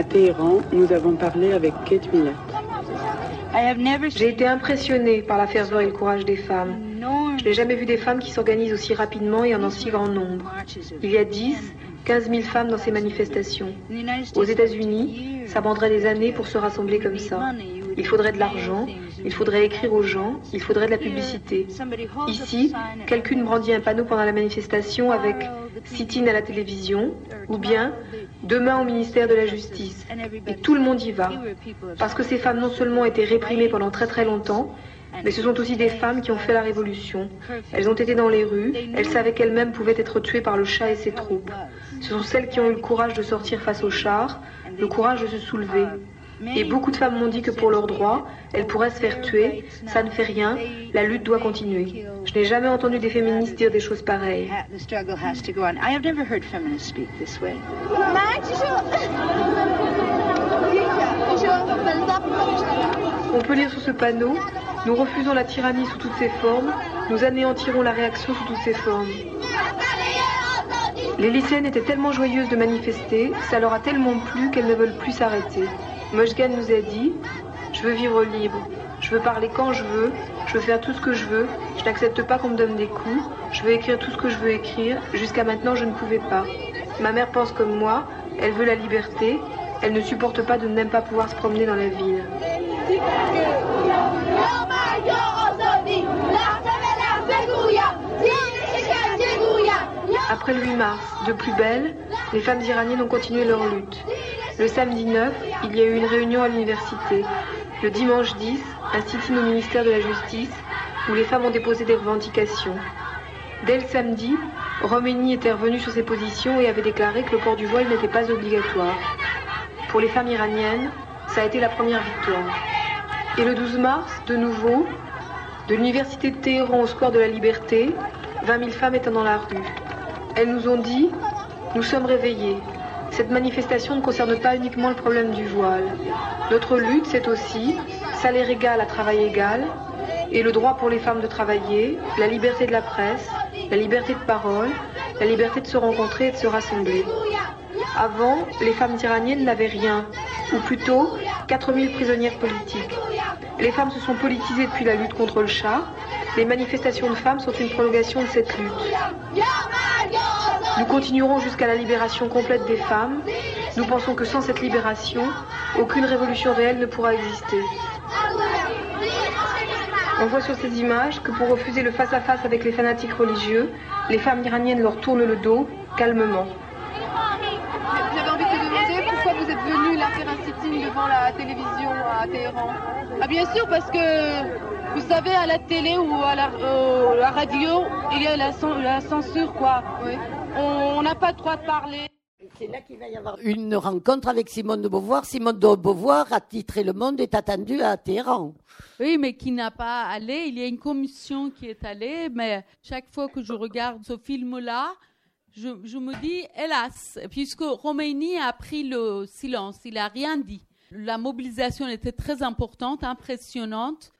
À Téhéran, nous avons parlé avec Kate Millett. J'ai été impressionnée par la ferveur et le courage des femmes. Je n'ai jamais vu des femmes qui s'organisent aussi rapidement et en un si grand nombre. Il y a 10, 15 000 femmes dans ces manifestations. Aux États-Unis, ça prendrait des années pour se rassembler comme ça. il faudrait de l'argent, il faudrait écrire aux gens, il faudrait de la publicité. Ici, quelqu'un brandit un panneau pendant la manifestation avec sit-in à la télévision ou bien demain au ministère de la Justice. Et tout le monde y va. Parce que ces femmes non seulement étaient réprimées pendant très très longtemps, mais ce sont aussi des femmes qui ont fait la révolution. Elles ont été dans les rues, elles savaient qu'elles-mêmes pouvaient être tuées par le chat et ses troupes. Ce sont celles qui ont eu le courage de sortir face au char, le courage de se soulever. Et beaucoup de femmes m'ont dit que pour leurs droits, elles pourraient se faire tuer, ça ne fait rien, la lutte doit continuer. Je n'ai jamais entendu des féministes dire des choses pareilles. On peut lire sur ce panneau Nous refusons la tyrannie sous toutes ses formes, nous anéantirons la réaction sous toutes ses formes. Les lycéennes étaient tellement joyeuses de manifester, ça leur a tellement plu qu'elles ne veulent plus s'arrêter. Mojgan nous a dit Je veux vivre libre, je veux parler quand je veux, je veux faire tout ce que je veux, je n'accepte pas qu'on me donne des coups, je veux écrire tout ce que je veux écrire, jusqu'à maintenant je ne pouvais pas. Ma mère pense comme moi, elle veut la liberté, elle ne supporte pas de ne même pas pouvoir se promener dans la ville. Après le 8 mars, de plus belle, les femmes iraniennes ont continué leur lutte. Le samedi 9, il y a eu une réunion à l'université. Le dimanche 10, un sit-in au ministère de la Justice, où les femmes ont déposé des revendications. Dès le samedi, Roménie était revenue sur ses positions et avait déclaré que le port du voile n'était pas obligatoire. Pour les femmes iraniennes, ça a été la première victoire. Et le 12 mars, de nouveau, de l'université de Téhéran au square de la Liberté, 20 000 femmes étaient dans la rue. Elles nous ont dit Nous sommes réveillés. Cette manifestation ne concerne pas uniquement le problème du voile. Notre lutte, c'est aussi salaire égal à travail égal, et le droit pour les femmes de travailler, la liberté de la presse, la liberté de parole, la liberté de se rencontrer et de se rassembler. Avant, les femmes iraniennes n'avaient rien, ou plutôt 4000 prisonnières politiques. Les femmes se sont politisées depuis la lutte contre le chat. Les manifestations de femmes sont une prolongation de cette lutte. Nous continuerons jusqu'à la libération complète des femmes. Nous pensons que sans cette libération, aucune révolution réelle ne pourra exister. On voit sur ces images que pour refuser le face-à-face avec les fanatiques religieux, les femmes iraniennes leur tournent le dos, calmement. J'avais envie de te demander pourquoi vous êtes venu là faire un sitting devant la télévision à Téhéran? Ah bien sûr, parce que vous savez, à la télé ou à la, euh, la radio, il y a la, cen- la censure, quoi. On n'a pas le droit de parler. C'est là qu'il va y avoir une rencontre avec Simone de Beauvoir. Simone de Beauvoir a titré Le Monde est attendu à Téhéran. Oui, mais qui n'a pas allé. Il y a une commission qui est allée, mais chaque fois que je regarde ce film-là, je, je me dis, hélas, puisque Roménie a pris le silence, il n'a rien dit. La mobilisation était très importante, impressionnante.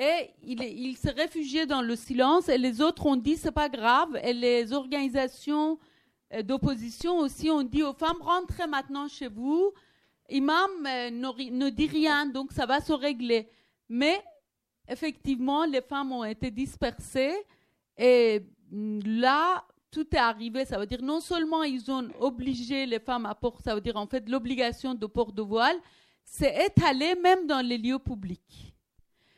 Et il, il réfugié dans le silence et les autres ont dit c'est pas grave. Et les organisations euh, d'opposition aussi ont dit aux femmes rentrez maintenant chez vous. Imam euh, ne dit rien donc ça va se régler. Mais effectivement les femmes ont été dispersées et mm, là tout est arrivé. Ça veut dire non seulement ils ont obligé les femmes à porter ça veut dire en fait l'obligation de port de voile c'est étalé même dans les lieux publics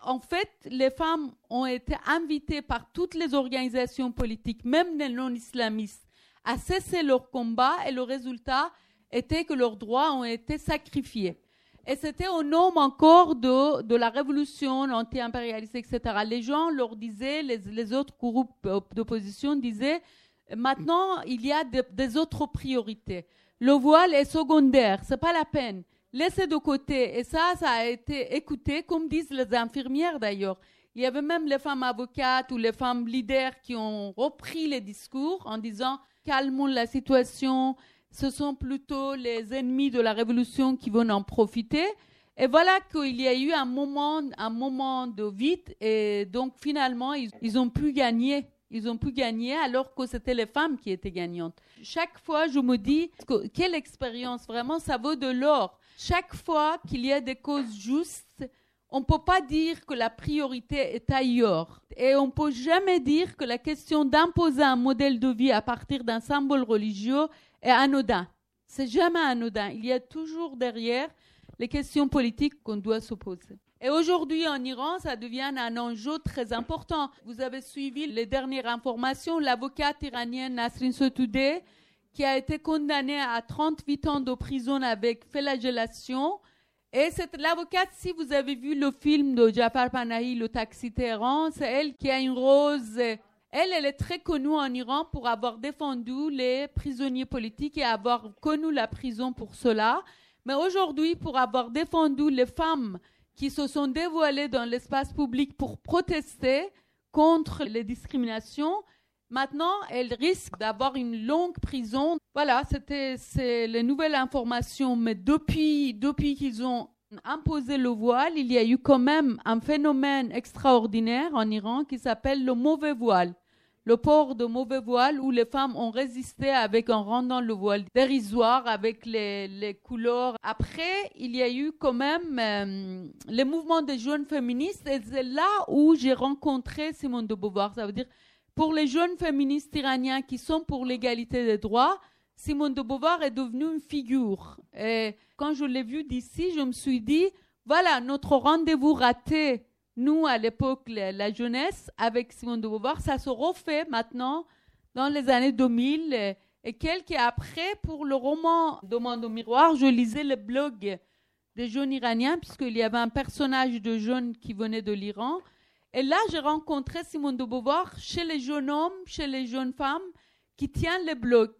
en fait, les femmes ont été invitées par toutes les organisations politiques, même les non-islamistes, à cesser leur combat et le résultat était que leurs droits ont été sacrifiés. Et c'était au nom encore de, de la révolution anti-impérialiste, etc. Les gens leur disaient, les, autres groupes d'opposition disaient, maintenant, il y a de- des autres priorités. Le voile est secondaire, c'est pas la peine. Laissez de côté. Et ça, ça a été écouté, comme disent les infirmières d'ailleurs. Il y avait même les femmes avocates ou les femmes leaders qui ont repris les discours en disant calmons la situation, ce sont plutôt les ennemis de la révolution qui vont en profiter. Et voilà qu'il y a eu un moment, un moment de vide et donc finalement ils, ont pu gagner. Ils ont pu gagner alors que c'était les femmes qui étaient gagnantes. Chaque fois, je me dis que, quelle expérience vraiment, ça vaut de l'or. Chaque fois qu'il y a des causes justes, on ne peut pas dire que la priorité est ailleurs. Et on ne peut jamais dire que la question d'imposer un modèle de vie à partir d'un symbole religieux est anodin. C'est jamais anodin. Il y a toujours derrière les questions politiques qu'on doit se poser. Et aujourd'hui, en Iran, ça devient un enjeu très important. Vous avez suivi les dernières informations. L'avocate iranienne Nasrin Sotoudeh, qui a été condamnée à 38 ans de prison avec flagellation. Et c'est l'avocate, si vous avez vu le film de Jafar Panahi, Le Taxi Téhéran, c'est elle qui a une rose. Elle, elle est très connue en Iran pour avoir défendu les prisonniers politiques et avoir connu la prison pour cela. Mais aujourd'hui, pour avoir défendu les femmes qui se sont dévoilées dans l'espace public pour protester contre les discriminations. Maintenant, elles risquent d'avoir une longue prison. Voilà, c'était c'est les nouvelles informations. Mais depuis, depuis qu'ils ont imposé le voile, il y a eu quand même un phénomène extraordinaire en Iran qui s'appelle le mauvais voile le port de mauvais voile où les femmes ont résisté avec en rendant le voile dérisoire avec les, les couleurs. Après, il y a eu quand même euh, les mouvements des jeunes féministes et c'est là où j'ai rencontré Simone de Beauvoir. Ça veut dire, pour les jeunes féministes iraniens qui sont pour l'égalité des droits, Simone de Beauvoir est devenue une figure. Et quand je l'ai vue d'ici, je me suis dit, voilà, notre rendez-vous raté nous, à l'époque, la, jeunesse, avec Simone de Beauvoir, ça se refait maintenant dans les années 2000. Et quelques après, pour le roman Demande au miroir, je lisais le blog des jeunes iraniens, puisqu'il y avait un personnage de jeunes qui venait de l'Iran. Et là, j'ai rencontré Simone de Beauvoir chez les jeunes hommes, chez les jeunes femmes qui tiennent les blogs.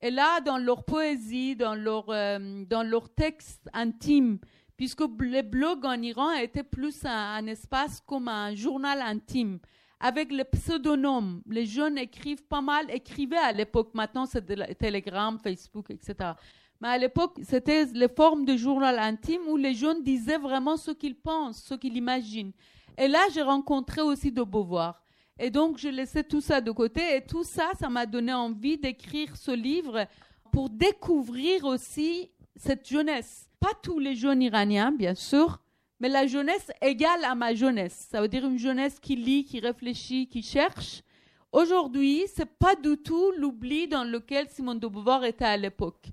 Et là, dans leur poésie, dans leur, euh, dans leur texte intime, puisque les blogs en Iran étaient plus un, espace comme un journal intime. Avec les pseudonymes, les jeunes écrivent pas mal, écrivaient à l'époque, maintenant c'est Telegram, Facebook, etc. Mais à l'époque, c'était les formes de journal intime où les jeunes disaient vraiment ce qu'ils pensent, ce qu'ils imaginent. Et là, j'ai rencontré aussi de Beauvoir. Et donc, je laissais tout ça de côté. Et tout ça, ça m'a donné envie d'écrire ce livre pour découvrir aussi cette jeunesse pas tous les jeunes iraniens, bien sûr, mais la jeunesse égale à ma jeunesse. Ça veut dire une jeunesse qui lit, qui réfléchit, qui cherche. Aujourd'hui, c'est pas du tout l'oubli dans lequel Simone de Beauvoir était à l'époque.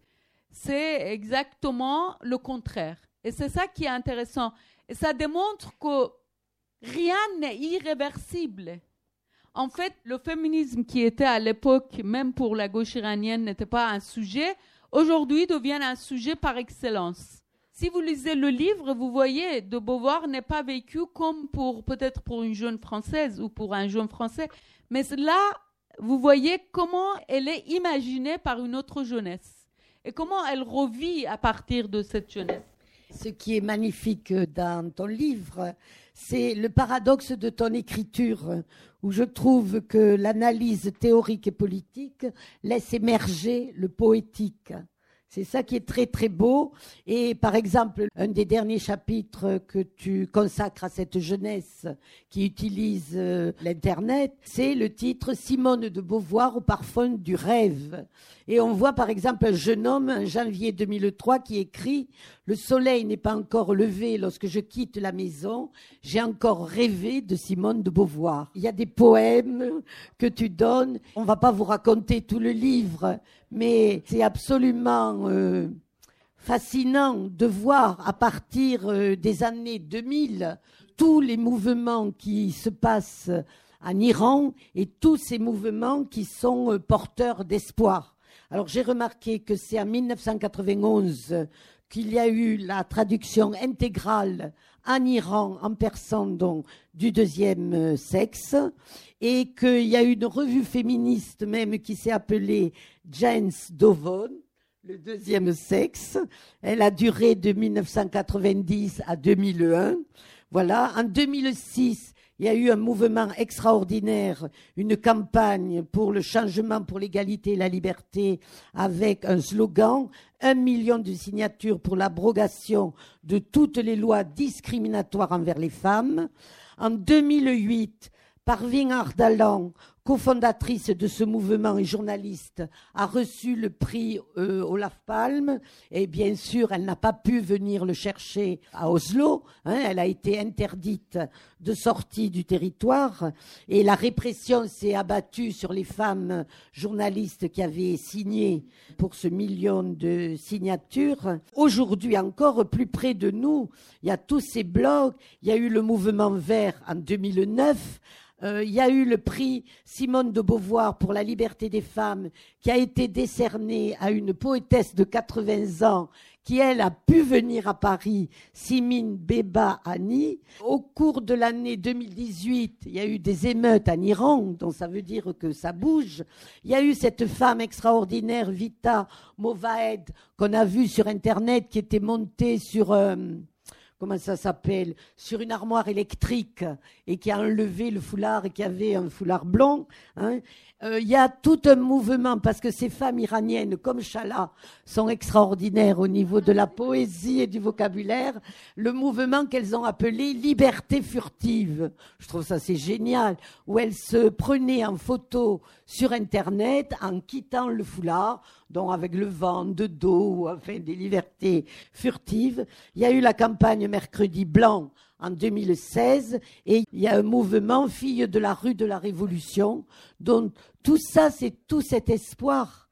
C'est exactement le contraire. Et c'est ça qui est intéressant. Et ça démontre que rien n'est irréversible. En fait, le féminisme qui était à l'époque, même pour la gauche iranienne, n'était pas un sujet aujourd'hui devient un sujet par excellence. Si vous lisez le livre, vous voyez, de Beauvoir n'est pas vécu comme pour peut-être pour une jeune française ou pour un jeune français, mais là, vous voyez comment elle est imaginée par une autre jeunesse et comment elle revit à partir de cette jeunesse. Ce qui est magnifique dans ton livre, c'est le paradoxe de ton écriture, où je trouve que l'analyse théorique et politique laisse émerger le poétique. C'est ça qui est très très beau. Et par exemple, un des derniers chapitres que tu consacres à cette jeunesse qui utilise euh, l'Internet, c'est le titre Simone de Beauvoir au parfum du rêve. Et on voit par exemple un jeune homme, en janvier 2003, qui écrit Le soleil n'est pas encore levé lorsque je quitte la maison, j'ai encore rêvé de Simone de Beauvoir. Il y a des poèmes que tu donnes. On va pas vous raconter tout le livre, mais c'est absolument euh, fascinant de voir à partir euh, des années 2000 tous les mouvements qui se passent en Iran et tous ces mouvements qui sont euh, porteurs d'espoir. Alors j'ai remarqué que c'est en 1991 qu'il y a eu la traduction intégrale en Iran, en persan donc, du deuxième euh, sexe, et qu'il y a eu une revue féministe même qui s'est appelée Jens Dovon, le deuxième sexe. Elle a duré de 1990 à 2001. Voilà. En 2006, il y a eu un mouvement extraordinaire, une campagne pour le changement, pour l'égalité et la liberté, avec un slogan, un million de signatures pour l'abrogation de toutes les lois discriminatoires envers les femmes. En 2008, Parvin Ardalan cofondatrice de ce mouvement et journaliste, a reçu le prix euh, Olaf Palme. Et bien sûr, elle n'a pas pu venir le chercher à Oslo. Hein. elle a été interdite de sortie du territoire. Et la répression s'est abattue sur les femmes journalistes qui avaient signé pour ce million de signatures. Aujourd'hui encore, plus près de nous, il y a tous ces blogs. Il y a eu le mouvement vert en 2009 euh, il y a eu le prix Simone de Beauvoir pour la liberté des femmes qui a été décerné à une poétesse de 80 ans qui, elle, a pu venir à Paris, Simine Beba Ani. Au cours de l'année 2018, il y a eu des émeutes en Iran, donc ça veut dire que ça bouge. Il y a eu cette femme extraordinaire, Vita Movaed, qu'on a vue sur Internet, qui était montée sur... Euh, comment ça s'appelle, sur une armoire électrique et qui a enlevé le foulard et qui avait un foulard blanc. Hein. Euh, il y a tout un mouvement parce que ces femmes iraniennes comme Chala sont extraordinaires au niveau de la poésie et du vocabulaire. Le mouvement qu'elles ont appelé liberté furtive. Je trouve ça c'est génial où elles se prenaient en photo sur internet en quittant le foulard donc avec le vent de dos, enfin des libertés furtives. Il y a eu la campagne Mercredi Blanc en 2016 et il y a un mouvement Filles de la rue de la Révolution. Donc tout ça, c'est tout cet espoir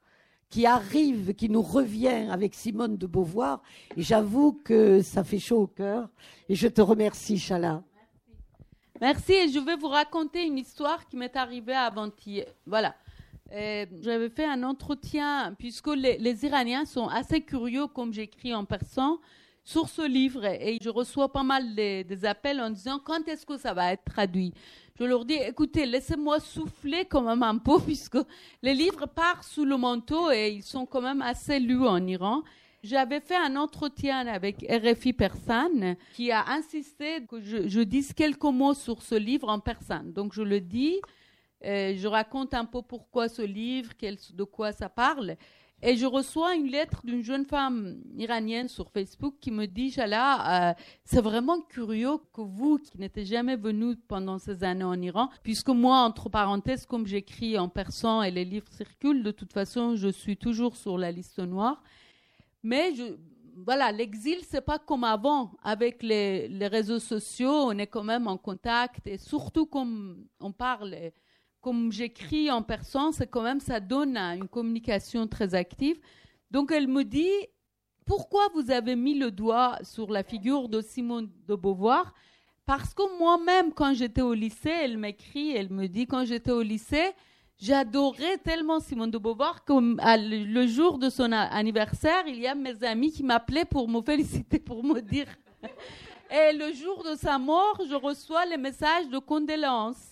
qui arrive, qui nous revient avec Simone de Beauvoir. Et j'avoue que ça fait chaud au cœur. Et je te remercie, Chala. Merci. Et je vais vous raconter une histoire qui m'est arrivée avant-hier. Voilà. Euh, j'avais fait un entretien, puisque les, Iraniens sont assez curieux, comme j'écris en persan, sur ce livre. Et je reçois pas mal des appels en disant quand est-ce que ça va être traduit? Je leur dis écoutez, laissez-moi souffler quand même un peu, puisque les livres partent sous le manteau et ils sont quand même assez lus en Iran. J'avais fait un entretien avec RFI Persane qui a insisté que je, dise quelques mots sur ce livre en persane. Donc je le dis. Euh, je raconte un peu pourquoi ce livre, de quoi ça parle. Et je reçois une lettre d'une jeune femme iranienne sur Facebook qui me dit, Jala, euh, c'est vraiment curieux que vous, qui n'êtes jamais venu pendant ces années en Iran, puisque moi, entre parenthèses, comme j'écris en persan et les livres circulent, de toute façon, je suis toujours sur la liste noire. Mais voilà, l'exil, c'est pas comme avant. Avec les, réseaux sociaux, on est quand même en contact et surtout comme on parle comme j'écris en persan, c'est quand même, ça donne une communication très active. Donc elle me dit, pourquoi vous avez mis le doigt sur la figure de Simone de Beauvoir? Parce que moi-même, quand j'étais au lycée, elle m'écrit, elle me dit, quand j'étais au lycée, j'adorais tellement Simone de Beauvoir que le jour de son anniversaire, il y a mes amis qui m'appelaient pour me féliciter, pour me dire. Et le jour de sa mort, je reçois les messages de condoléances.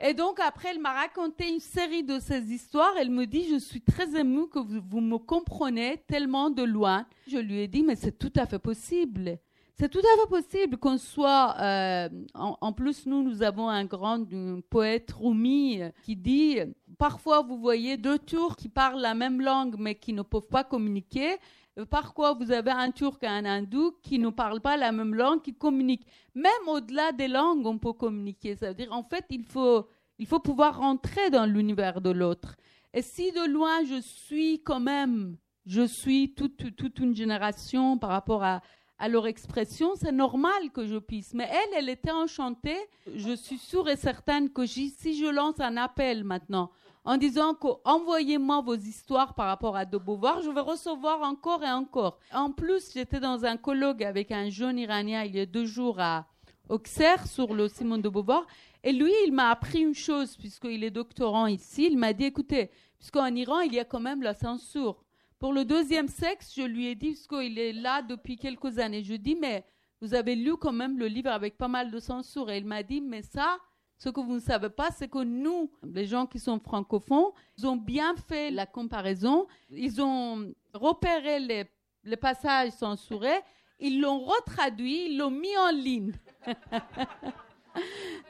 Et donc après, elle m'a raconté une série de ces histoires. Elle me dit, je suis très émue que vous, me comprenez tellement de loin. Je lui ai dit, mais c'est tout à fait possible. C'est tout à fait possible qu'on soit. Euh, en, plus, nous, nous avons un grand poète Rumi qui dit parfois vous voyez deux Turcs qui parlent la même langue mais qui ne peuvent pas communiquer. Parfois, vous avez un Turc et un Hindou qui ne parlent pas la même langue, qui communiquent. Même au-delà des langues, on peut communiquer. Ça veut dire, en fait, il faut, il faut pouvoir rentrer dans l'univers de l'autre. Et si de loin, je suis quand même, je suis toute, toute une génération par rapport à, à leur expression, c'est normal que je puisse. Mais elle, elle était enchantée. Je suis sûre et certaine que si je lance un appel maintenant en disant que envoyez-moi vos histoires par rapport à De Beauvoir, je vais recevoir encore et encore. En plus, j'étais dans un colloque avec un jeune Iranien il y a deux jours à Auxerre sur le Simone de Beauvoir. Et lui, il m'a appris une chose, puisqu'il est doctorant ici. Il m'a dit, écoutez, puisqu'en Iran, il y a quand même la censure. Pour le deuxième sexe, je lui ai dit, puisqu'il est là depuis quelques années, je dis, mais vous avez lu quand même le livre avec pas mal de censure. Et il m'a dit, mais ça, ce que vous ne savez pas, c'est que nous, les gens qui sont francophones, ils ont bien fait la comparaison. Ils ont repéré les, passages censurés, ils l'ont retraduit, ils l'ont mis en ligne.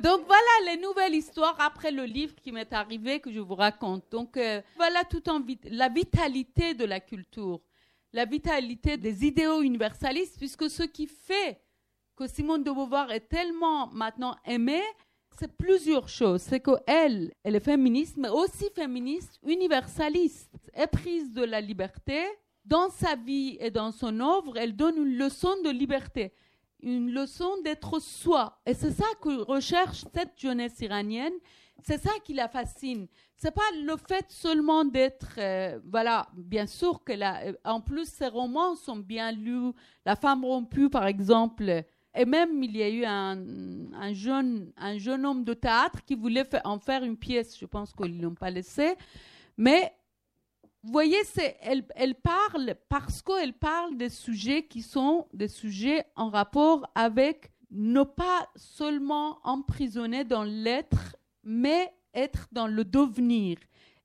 Donc voilà les nouvelles histoires après le livre qui m'est arrivé que je vous raconte. Donc euh, voilà tout en la vitalité de la culture, la vitalité des idéaux universalistes, puisque ce qui fait que Simone de Beauvoir est tellement maintenant aimée, c'est plusieurs choses. C'est qu'elle, elle est féministe, mais aussi féministe, universaliste, éprise de la liberté. Dans sa vie et dans son œuvre, elle donne une leçon de liberté, une leçon d'être soi. Et c'est ça que recherche cette jeunesse iranienne. C'est ça qui la fascine. C'est pas le fait seulement d'être, euh, voilà, bien sûr que là, euh, en plus ses romans sont bien lus. La femme rompue, par exemple, et même, il y a eu un, jeune, un jeune homme de théâtre qui voulait en faire une pièce. Je pense qu'ils ne l'ont pas laissé. Mais, vous voyez, elle, elle parle parce qu'elle parle des sujets qui sont des sujets en rapport avec ne pas seulement emprisonner dans l'être, mais être dans le devenir.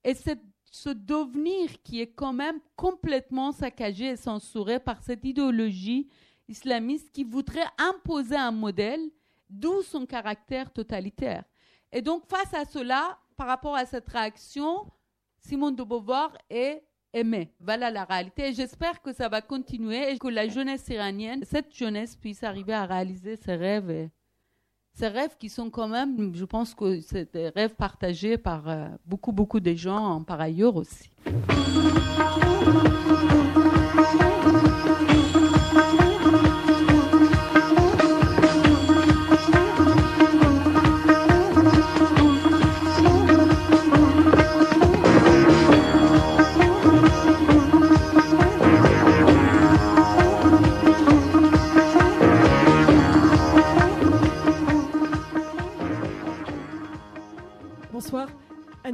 Et c'est ce devenir qui est quand même complètement saccagé et censuré par cette idéologie islamiste qui voudrait imposer un modèle, d'où son caractère totalitaire. Et donc, face à cela, par rapport à cette réaction, Simone de Beauvoir est aimée. Voilà la réalité. j'espère que ça va continuer et que la jeunesse iranienne, cette jeunesse puisse arriver à réaliser ses rêves. ces rêves qui sont quand même, je pense que c'est des rêves partagés par euh, beaucoup, beaucoup de gens par ailleurs aussi.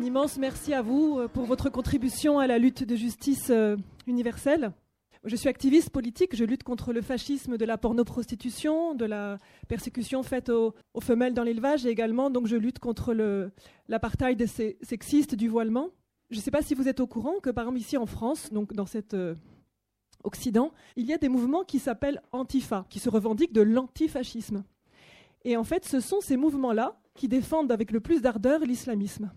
Immense merci à vous euh, pour votre contribution à la lutte de justice euh, universelle. Je suis activiste politique, je lutte contre le fascisme de la pornoprostitution, de la persécution faite aux, femelles dans l'élevage et également donc je lutte contre l'apartheid sexiste du voilement. Je ne sais pas si vous êtes au courant que par exemple ici en France, donc dans cet euh, Occident, il y a des mouvements qui s'appellent Antifa, qui se revendiquent de l'antifascisme. Et en fait, ce sont ces mouvements-là qui défendent avec le plus d'ardeur l'islamisme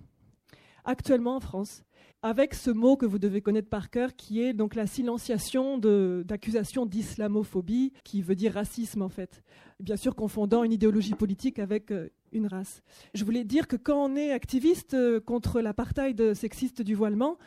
actuellement en France, avec ce mot que vous devez connaître par cœur, qui est donc la silenciation d'accusations d'islamophobie, qui veut dire racisme en fait, bien sûr confondant une idéologie politique avec euh, une race. Je voulais dire que quand on est activiste euh, contre l'apartheid sexiste du voilement,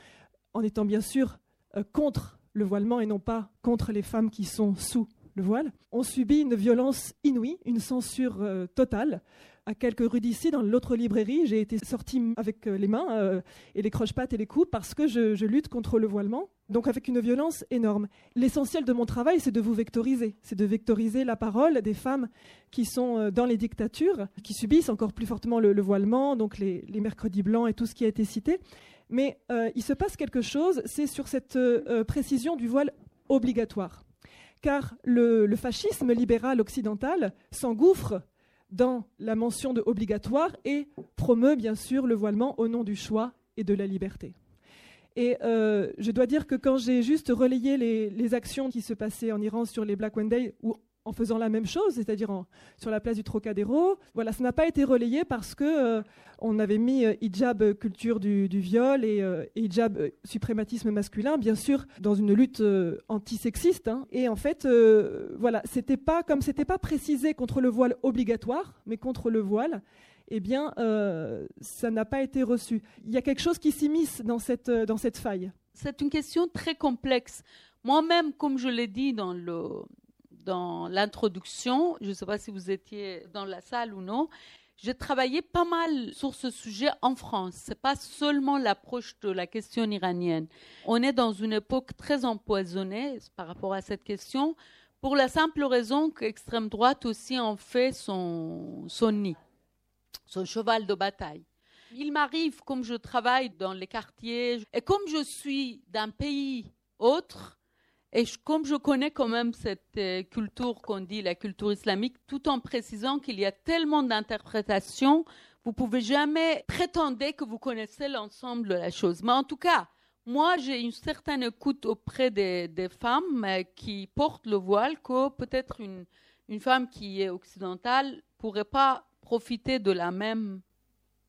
en étant bien sûr euh, contre le voilement et non pas contre les femmes qui sont sous le voile, on subit une violence inouïe, une censure totale à quelques rues d'ici, dans l'autre librairie, j'ai été sortie avec euh, les mains euh, et les croche-pattes et les coups parce que je, lutte contre le voilement, donc avec une violence énorme. L'essentiel de mon travail, c'est de vous vectoriser, c'est de vectoriser la parole des femmes qui sont euh, dans les dictatures, qui subissent encore plus fortement le, voilement, donc les, mercredis blancs et tout ce qui a été cité. Mais il se passe quelque chose, c'est sur cette précision du voile obligatoire car le, le, fascisme libéral occidental s'engouffre dans la mention de obligatoire et promeut bien sûr le voilement au nom du choix et de la liberté. Et euh, je dois dire que quand j'ai juste relayé les, actions qui se passaient en Iran sur les Black Wednesday, ou en faisant la même chose, c'est-à-dire sur la place du Trocadéro. Voilà, ça n'a pas été relayé parce que euh, on avait mis euh, hijab euh, culture du, viol et, hijab suprématisme masculin, bien sûr, dans une lutte antisexiste. Hein. Et en fait, voilà, c'était pas comme c'était pas précisé contre le voile obligatoire, mais contre le voile. Eh bien, ça n'a pas été reçu. Il y a quelque chose qui s'immisce dans cette, dans cette faille. C'est une question très complexe. Moi-même, comme je l'ai dit dans le, dans l'introduction, je ne sais pas si vous étiez dans la salle ou non, j'ai travaillé pas mal sur ce sujet en France. C'est pas seulement l'approche de la question iranienne. On est dans une époque très empoisonnée par rapport à cette question, pour la simple raison qu'extrême droite aussi en fait son, son nid, son cheval de bataille. Il m'arrive, comme je travaille dans les quartiers, et comme je suis d'un pays autre, et comme je connais quand même cette euh, culture qu'on dit la culture islamique, tout en précisant qu'il y a tellement d'interprétations, vous pouvez jamais prétendre que vous connaissez l'ensemble de la chose. Mais en tout cas, moi, j'ai une certaine écoute auprès des, femmes euh, qui portent le voile que peut-être une, une femme qui est occidentale pourrait pas profiter de la même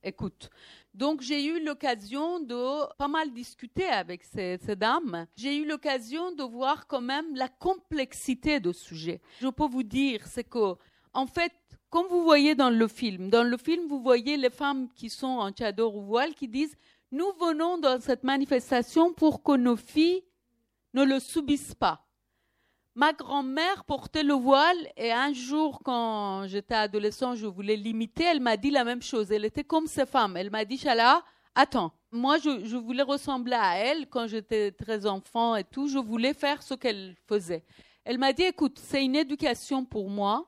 écoute. Donc j'ai eu l'occasion de pas mal discuter avec ces, dames. J'ai eu l'occasion de voir quand même la complexité du sujet. Je peux vous dire, c'est que en fait, comme vous voyez dans le film, dans le film, vous voyez les femmes qui sont en tchador ou voile qui disent Nous venons dans cette manifestation pour que nos filles ne le subissent pas. Ma grand-mère portait le voile et un jour, quand j'étais adolescent, je voulais l'imiter. Elle m'a dit la même chose. Elle était comme ces femmes. Elle m'a dit Chala, attends, moi je, je, voulais ressembler à elle quand j'étais très enfant et tout. Je voulais faire ce qu'elle faisait. Elle m'a dit écoute, c'est une éducation pour moi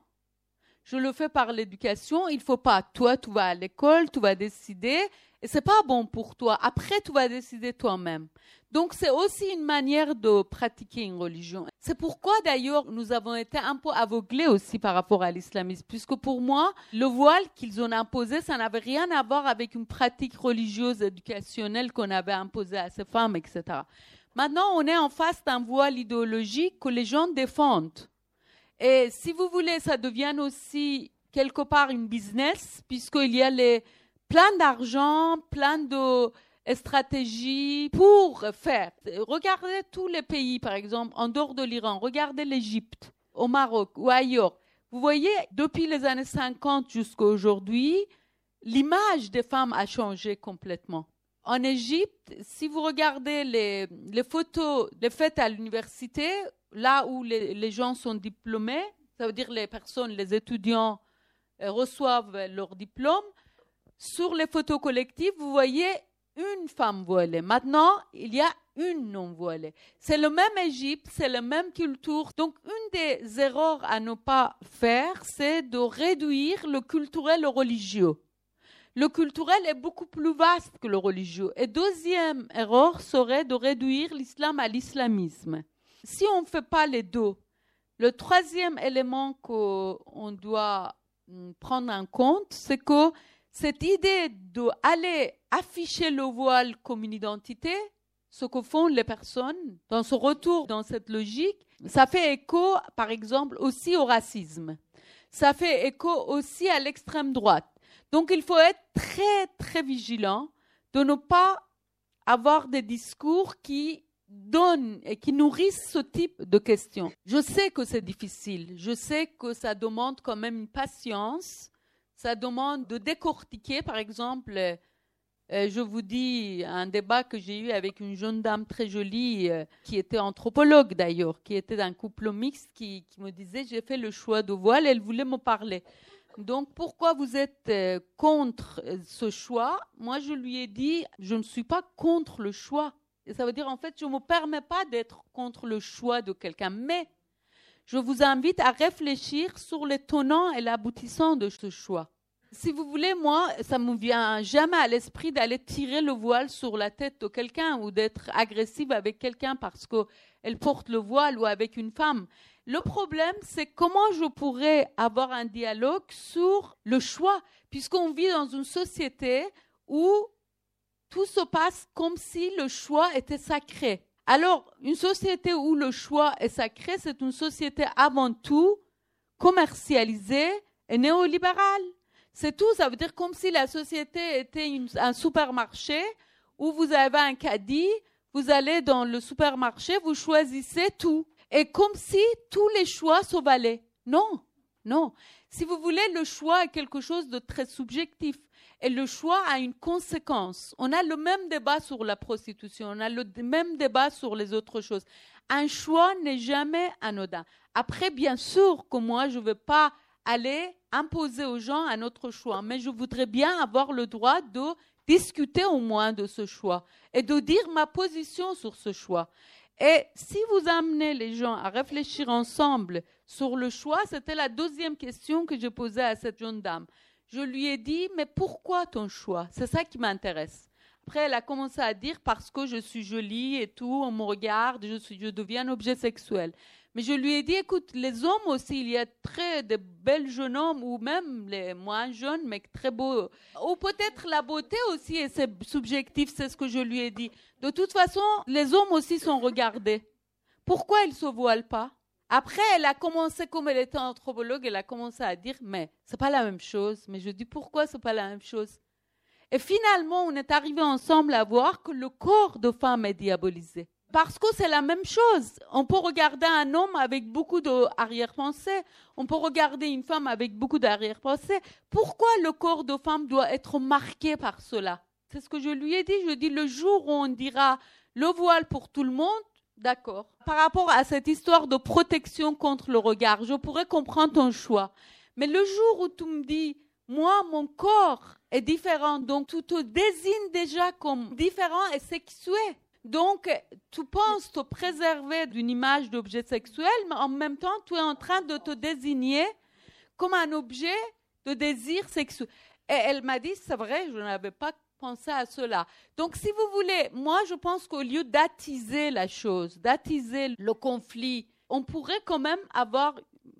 je le fais par l'éducation. Il faut pas, toi, tu vas à l'école, tu vas décider, et c'est pas bon pour toi. Après, tu vas décider toi-même. Donc, c'est aussi une manière de pratiquer une religion. C'est pourquoi, d'ailleurs, nous avons été un peu aveuglés aussi par rapport à l'islamisme, puisque pour moi, le voile qu'ils ont imposé, ça n'avait rien à voir avec une pratique religieuse éducationnelle qu'on avait imposée à ces femmes, etc. Maintenant, on est en face d'un voile idéologique que les gens défendent. Et si vous voulez, ça devient aussi quelque part une business, puisqu'il y a les, plein d'argent, plein de stratégies pour faire. Regardez tous les pays, par exemple, en dehors de l'Iran, regardez l'Égypte, au Maroc ou ailleurs. Vous voyez, depuis les années 50 jusqu'à aujourd'hui, l'image des femmes a changé complètement. En Égypte, si vous regardez les, photos les faites à l'université, là où les, gens sont diplômés, ça veut dire les personnes, les étudiants euh, reçoivent leur diplôme, sur les photos collectives, vous voyez une femme voilée. Maintenant, il y a une non voilée. C'est le même Égypte, c'est la même culture. Donc, une des erreurs à ne pas faire, c'est de réduire le culturel au religieux. Le culturel est beaucoup plus vaste que le religieux. Et deuxième erreur serait de réduire l'islam à l'islamisme si on ne fait pas les deux, le troisième élément qu'on doit mm, prendre en compte, c'est que cette idée d'aller afficher le voile comme une identité, ce que font les personnes dans ce retour dans cette logique, ça fait écho, par exemple, aussi au racisme. Ça fait écho aussi à l'extrême droite. Donc il faut être très, très vigilant de ne pas avoir des discours qui donnent et qui nourrissent ce type de questions. Je sais que c'est difficile, je sais que ça demande quand même une patience, ça demande de décortiquer, par exemple, euh, je vous dis un débat que j'ai eu avec une jeune dame très jolie, euh, qui était anthropologue d'ailleurs, qui était d'un couple mixte, qui, me disait j'ai fait le choix de voile, elle voulait me parler. Donc pourquoi vous êtes euh, contre ce choix? Moi je lui ai dit je ne suis pas contre le choix ça veut dire, en fait, je ne me permets pas d'être contre le choix de quelqu'un, mais je vous invite à réfléchir sur les tenants et l'aboutissant de ce choix. Si vous voulez, moi, ça me vient jamais à l'esprit d'aller tirer le voile sur la tête de quelqu'un ou d'être agressive avec quelqu'un parce qu'elle porte le voile ou avec une femme. Le problème, c'est comment je pourrais avoir un dialogue sur le choix, puisqu'on vit dans une société où tout se passe comme si le choix était sacré. Alors, une société où le choix est sacré, c'est une société avant tout commercialisée et néolibérale. C'est tout, ça veut dire comme si la société était un supermarché où vous avez un caddie, vous allez dans le supermarché, vous choisissez tout. Et comme si tous les choix se valaient. Non, non. Si vous voulez, le choix est quelque chose de très subjectif. Et le choix a une conséquence. On a le même débat sur la prostitution, on a le même débat sur les autres choses. Un choix n'est jamais anodin. Après, bien sûr que moi, je ne veux pas aller imposer aux gens un autre choix, mais je voudrais bien avoir le droit de discuter au moins de ce choix et de dire ma position sur ce choix. Et si vous amenez les gens à réfléchir ensemble sur le choix, c'était la deuxième question que je posais à cette jeune dame je lui ai dit, mais pourquoi ton choix? C'est ça qui m'intéresse. Après, elle a commencé à dire parce que je suis jolie et tout, on me regarde, je, deviens un objet sexuel. Mais je lui ai dit, écoute, les hommes aussi, il y a très de belles jeunes hommes, ou même les moins jeunes, mais très beaux. Ou peut-être la beauté aussi, et c'est subjectif, c'est ce que je lui ai dit. De toute façon, les hommes aussi sont regardés. Pourquoi ils se voilent pas? Après, elle a commencé, comme elle était anthropologue, elle a commencé à dire, mais c'est pas la même chose. Mais je dis, pourquoi c'est pas la même chose? Et finalement, on est arrivé ensemble à voir que le corps de femme est diabolisé. Parce que c'est la même chose. On peut regarder un homme avec beaucoup d'arrière-pensée. On peut regarder une femme avec beaucoup d'arrière-pensée. Pourquoi le corps de femme doit être marqué par cela? C'est ce que je lui ai dit. Je dis le jour où on dira le voile pour tout le monde, d'accord. Par rapport à cette histoire de protection contre le regard, je pourrais comprendre ton choix. Mais le jour où tu me dis, moi, mon corps est différent, donc tu te désignes déjà comme différent et sexué. Donc, tu penses te préserver d'une image d'objet sexuel, mais en même temps, tu es en train de te désigner comme un objet de désir sexuel. Et elle m'a dit, c'est vrai, je n'avais pas pensé à cela. Donc, si vous voulez, moi, je pense qu'au lieu d'attiser la chose, d'attiser le conflit, on pourrait quand même avoir,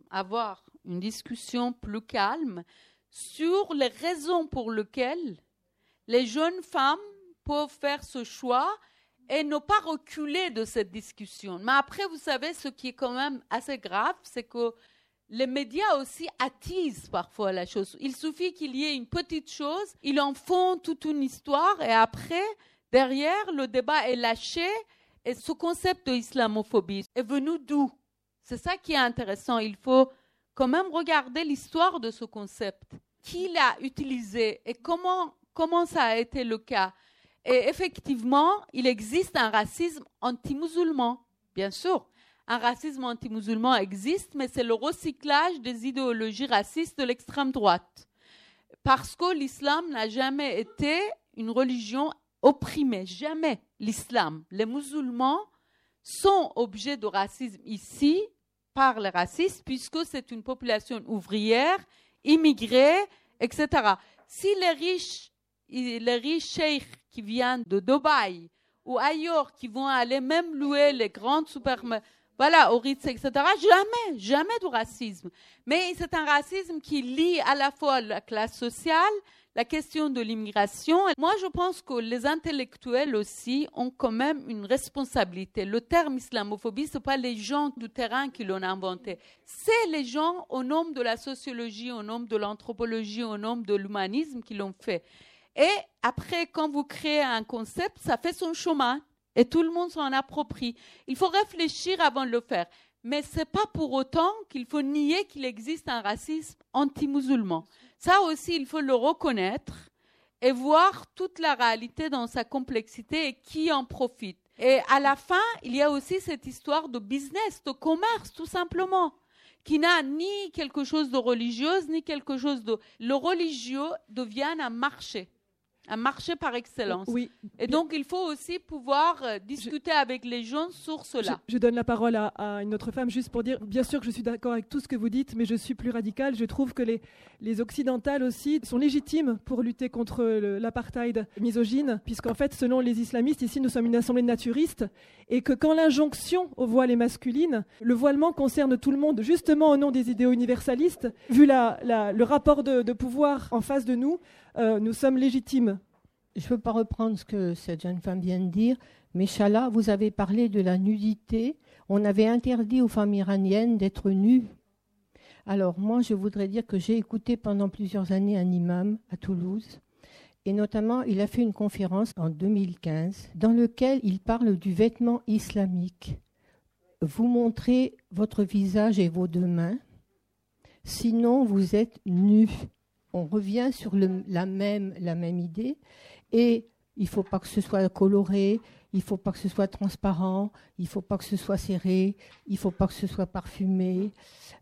avoir une discussion plus calme sur les raisons pour lesquelles les jeunes femmes peuvent faire ce choix et ne pas reculer de cette discussion. Mais après, vous savez, ce qui est quand même assez grave, c'est que les médias aussi attisent parfois la chose. Il suffit qu'il y ait une petite chose, ils en font toute une histoire et après, derrière, le débat est lâché et ce concept d'islamophobie est venu d'où? C'est ça qui est intéressant. Il faut quand même regarder l'histoire de ce concept. Qui l'a utilisé et comment, comment ça a été le cas? Et effectivement, il existe un racisme anti-musulman, bien sûr. Un racisme anti-musulman existe, mais c'est le recyclage des idéologies racistes de l'extrême droite. Parce que l'islam n'a jamais été une religion opprimée, jamais l'islam. Les musulmans sont objets de racisme ici par les racistes, puisque c'est une population ouvrière, immigrée, etc. Si les riches les riches cheikhs qui viennent de Dubaï ou ailleurs, qui vont aller même louer les grandes supermarchés, voilà, au Ritz, etc. Jamais, jamais de racisme. Mais c'est un racisme qui lie à la fois la classe sociale, la question de l'immigration. Moi, je pense que les intellectuels aussi ont quand même une responsabilité. Le terme islamophobie, ce n'est pas les gens du terrain qui l'ont inventé. C'est les gens au nom de la sociologie, au nom de l'anthropologie, au nom de l'humanisme qui l'ont fait. Et après, quand vous créez un concept, ça fait son chemin et tout le monde s'en approprie. Il faut réfléchir avant de le faire. Mais ce n'est pas pour autant qu'il faut nier qu'il existe un racisme anti-musulman. Ça aussi, il faut le reconnaître et voir toute la réalité dans sa complexité et qui en profite. Et à la fin, il y a aussi cette histoire de business, de commerce, tout simplement, qui n'a ni quelque chose de religieux, ni quelque chose de... Le religieux devient un marché un marché par excellence. Oui. Et donc, il faut aussi pouvoir euh, discuter avec les gens sur cela. Je, donne la parole à, une autre femme juste pour dire, bien sûr que je suis d'accord avec tout ce que vous dites, mais je suis plus radicale. Je trouve que les, les occidentales aussi sont légitimes pour lutter contre l'apartheid misogyne, puisqu'en fait, selon les islamistes, ici, nous sommes une assemblée naturiste, et que quand l'injonction au voile est masculine, le voilement concerne tout le monde, justement au nom des idéaux universalistes. Vu la, le rapport de, pouvoir en face de nous, euh, nous sommes légitimes je ne veux pas reprendre ce que cette jeune femme vient de dire, mais Chala, vous avez parlé de la nudité. On avait interdit aux femmes iraniennes d'être nues. Alors moi, je voudrais dire que j'ai écouté pendant plusieurs années un imam à Toulouse. Et notamment, il a fait une conférence en 2015 dans laquelle il parle du vêtement islamique. Vous montrez votre visage et vos deux mains, sinon vous êtes nus. On revient sur la, même, la même idée. Et il ne faut pas que ce soit coloré, il ne faut pas que ce soit transparent, il ne faut pas que ce soit serré, il ne faut pas que ce soit parfumé.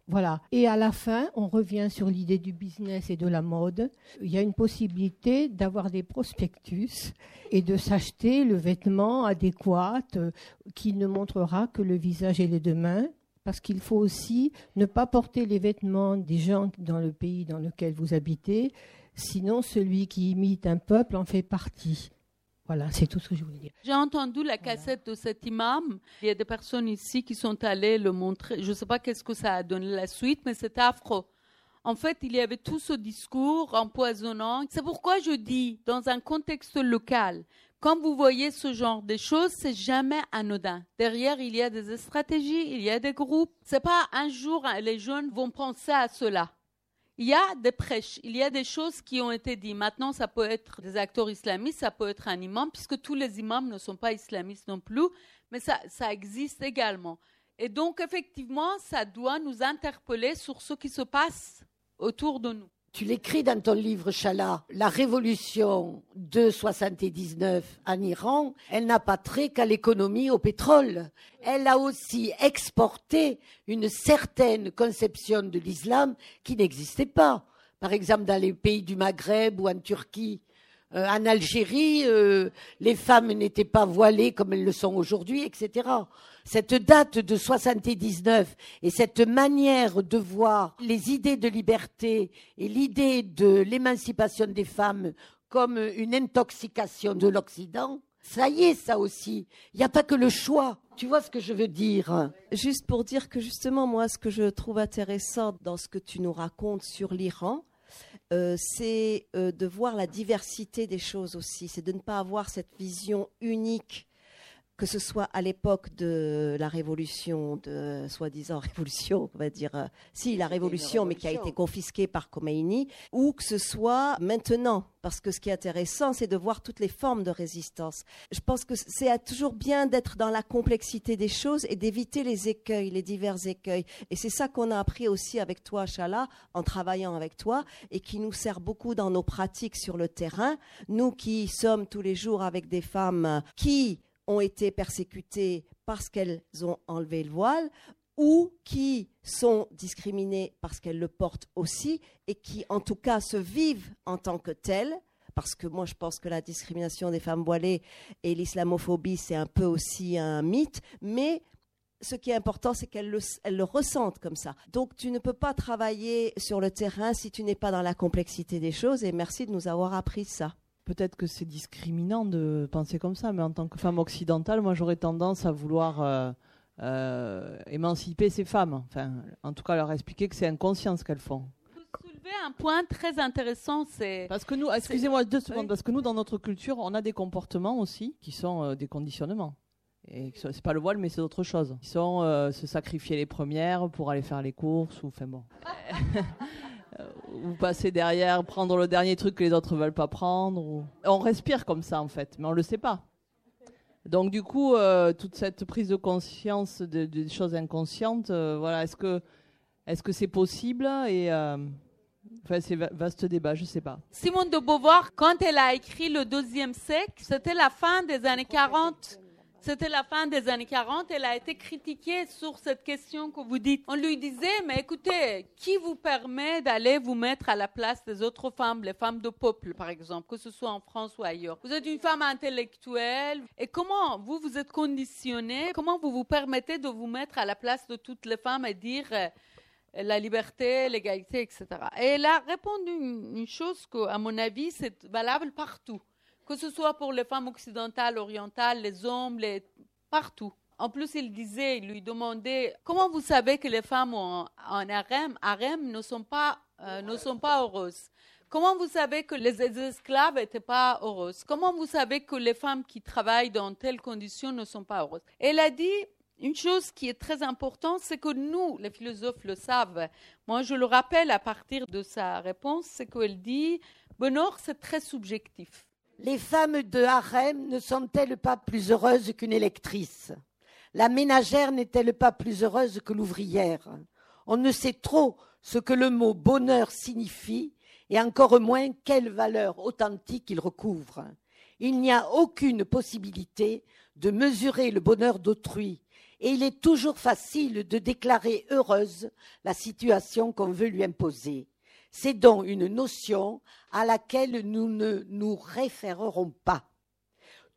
Voilà. Et à la fin, on revient sur l'idée du business et de la mode. Il y a une possibilité d'avoir des prospectus et de s'acheter le vêtement adéquat euh, qui ne montrera que le visage et les deux mains. Parce qu'il faut aussi ne pas porter les vêtements des gens dans le pays dans lequel vous habitez, Sinon, celui qui imite un peuple en fait partie. Voilà, c'est tout ce que je voulais dire. J'ai entendu la cassette de cet imam. Il y a des personnes ici qui sont allées le montrer. Je ne sais pas qu'est-ce que ça a donné la suite, mais c'est affreux. En fait, il y avait tout ce discours empoisonnant. C'est pourquoi je dis, dans un contexte local, quand vous voyez ce genre de choses, c'est jamais anodin. Derrière, il y a des stratégies, il y a des groupes. C'est pas un jour les jeunes vont penser à cela il y a des prêches, il y a des choses qui ont été dites. Maintenant, ça peut être des acteurs islamistes, ça peut être un imam, puisque tous les imams ne sont pas islamistes non plus, mais ça, ça existe également. Et donc, effectivement, ça doit nous interpeller sur ce qui se passe autour de nous. Tu l'écris dans ton livre, Chala, la révolution de 79 en Iran, elle n'a pas trait qu'à l'économie, au pétrole. Elle a aussi exporté une certaine conception de l'islam qui n'existait pas. Par exemple, dans les pays du Maghreb ou en Turquie, euh, en Algérie, euh, les femmes n'étaient pas voilées comme elles le sont aujourd'hui, etc. Cette date de 79 et cette manière de voir les idées de liberté et l'idée de l'émancipation des femmes comme une intoxication de l'Occident, ça y est, ça aussi. Il n'y a pas que le choix. Tu vois ce que je veux dire? Juste pour dire que justement, moi, ce que je trouve intéressant dans ce que tu nous racontes sur l'Iran, euh, c'est euh, de voir la diversité des choses aussi, c'est de ne pas avoir cette vision unique que ce soit à l'époque de la révolution, de soi-disant révolution, on va dire, euh, si la révolution, mais qui a été confisquée par Khomeini, ou que ce soit maintenant, parce que ce qui est intéressant, c'est de voir toutes les formes de résistance. Je pense que c'est toujours bien d'être dans la complexité des choses et d'éviter les écueils, les divers écueils. Et c'est ça qu'on a appris aussi avec toi, Chala, en travaillant avec toi, et qui nous sert beaucoup dans nos pratiques sur le terrain. Nous qui sommes tous les jours avec des femmes qui ont été persécutées parce qu'elles ont enlevé le voile ou qui sont discriminées parce qu'elles le portent aussi et qui en tout cas se vivent en tant que telles parce que moi je pense que la discrimination des femmes voilées et l'islamophobie c'est un peu aussi un mythe mais ce qui est important, c'est qu'elles le, le, ressentent comme ça. Donc tu ne peux pas travailler sur le terrain si tu n'es pas dans la complexité des choses. Et merci de nous avoir appris ça peut-être que c'est discriminant de penser comme ça, mais en tant que femme occidentale, moi j'aurais tendance à vouloir euh, euh, émanciper ces femmes. Enfin, en tout cas, leur expliquer que c'est inconscient ce qu'elles font. Vous soulevez un point très intéressant, c'est parce que nous, excusez-moi deux secondes, parce que nous dans notre culture, on a des comportements aussi qui sont euh, des conditionnements. Et c'est pas le voile, mais c'est autre chose. Ils sont se sacrifier les premières pour aller faire les courses ou enfin bon. ou passer derrière, prendre le dernier truc que les autres veulent pas prendre. On respire comme ça en fait, mais on le sait pas. Donc du coup, euh, toute cette prise de conscience des choses inconscientes, euh, voilà, est-ce que est-ce que c'est possible et euh, Enfin, c'est vaste débat, je sais pas. Simone de Beauvoir, quand elle a écrit Le deuxième siècle, c'était la fin des années 40. C'était la fin des années 40. Elle a été critiquée sur cette question que vous dites. On lui disait, mais écoutez, qui vous permet d'aller vous mettre à la place des autres femmes, les femmes de peuple, par exemple, que ce soit en France ou ailleurs? Vous êtes une femme intellectuelle. Et comment vous, vous êtes conditionnée Comment vous vous permettez de vous mettre à la place de toutes les femmes et dire euh, la liberté, l'égalité, etc. Et elle a répondu une chose que, à mon avis, c'est valable partout que ce soit pour les femmes occidentales, orientales, les hommes, les... partout. En plus, il disait, il lui demandait, comment vous savez que les femmes en, en harem, ne, sont pas, euh, ne sont pas heureuses Comment vous savez que les esclaves n'étaient pas heureuses? Comment vous savez que les femmes qui travaillent dans telles conditions ne sont pas heureuses? Elle a dit une chose qui est très importante, c'est que nous, les philosophes le savent. Moi, je le rappelle à partir de sa réponse, c'est qu'elle dit, bonheur, c'est très subjectif. Les femmes de harem ne sont-elles pas plus heureuses qu'une électrice? La ménagère n'est-elle pas plus heureuse que l'ouvrière? On ne sait trop ce que le mot bonheur signifie et encore moins quelle valeur authentique il recouvre. Il n'y a aucune possibilité de mesurer le bonheur d'autrui et il est toujours facile de déclarer heureuse la situation qu'on veut lui imposer. C'est donc une notion à laquelle nous ne nous référerons pas.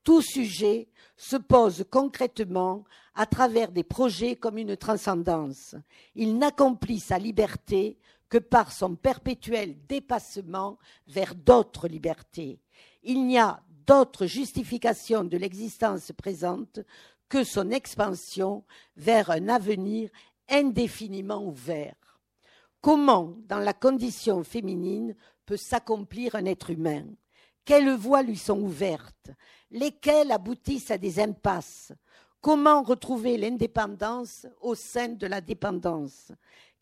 Tout sujet se pose concrètement à travers des projets comme une transcendance. Il n'accomplit sa liberté que par son perpétuel dépassement vers d'autres libertés. Il n'y a d'autre justification de l'existence présente que son expansion vers un avenir indéfiniment ouvert. Comment, dans la condition féminine, peut s'accomplir un être humain? Quelles voies lui sont ouvertes? Lesquelles aboutissent à des impasses? Comment retrouver l'indépendance au sein de la dépendance?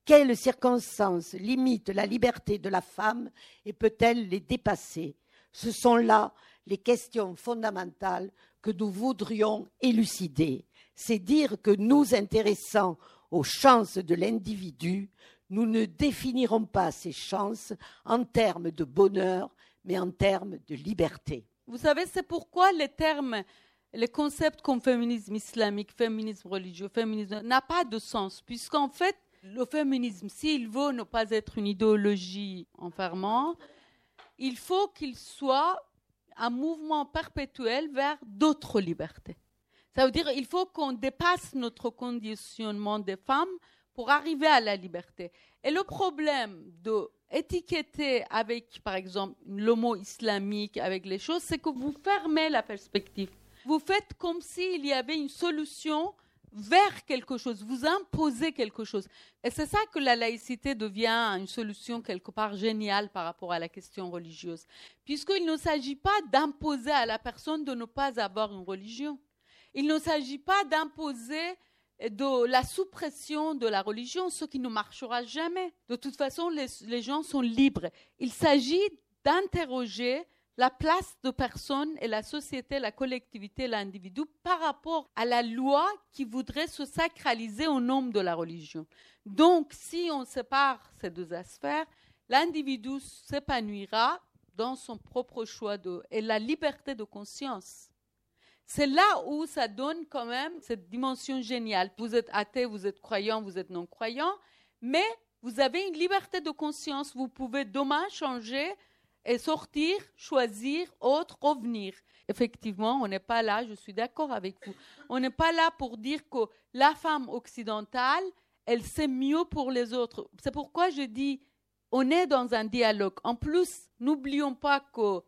Quelles circonstances limitent la liberté de la femme et peut-elle les dépasser? Ce sont là les questions fondamentales que nous voudrions élucider. C'est dire que nous intéressant aux chances de l'individu, nous ne définirons pas ces chances en termes de bonheur, mais en termes de liberté. Vous savez, c'est pourquoi les termes, les concepts comme féminisme islamique, féminisme religieux, féminisme, n'a pas de sens, puisqu'en fait, le féminisme, s'il veut ne pas être une idéologie enfermante, il faut qu'il soit un mouvement perpétuel vers d'autres libertés. Ça veut dire qu'il faut qu'on dépasse notre conditionnement des femmes pour arriver à la liberté. Et le problème de étiqueter avec, par exemple, le mot islamique, avec les choses, c'est que vous fermez la perspective. Vous faites comme s'il y avait une solution vers quelque chose, vous imposez quelque chose. Et c'est ça que la laïcité devient une solution quelque part géniale par rapport à la question religieuse. Puisqu'il ne s'agit pas d'imposer à la personne de ne pas avoir une religion. Il ne s'agit pas d'imposer de la suppression de la religion, ce qui ne marchera jamais. De toute façon, les, gens sont libres. Il s'agit d'interroger la place de personne et la société, la collectivité, l'individu par rapport à la loi qui voudrait se sacraliser au nom de la religion. Donc, si on sépare ces deux aspects, l'individu s'épanouira dans son propre choix de, et la liberté de conscience. C'est là où ça donne quand même cette dimension géniale. Vous êtes athée, vous êtes croyant, vous êtes non-croyant, mais vous avez une liberté de conscience. Vous pouvez demain changer et sortir, choisir, autre, revenir. Effectivement, on n'est pas là, je suis d'accord avec vous. On n'est pas là pour dire que la femme occidentale, elle sait mieux pour les autres. C'est pourquoi je dis, on est dans un dialogue. En plus, n'oublions pas que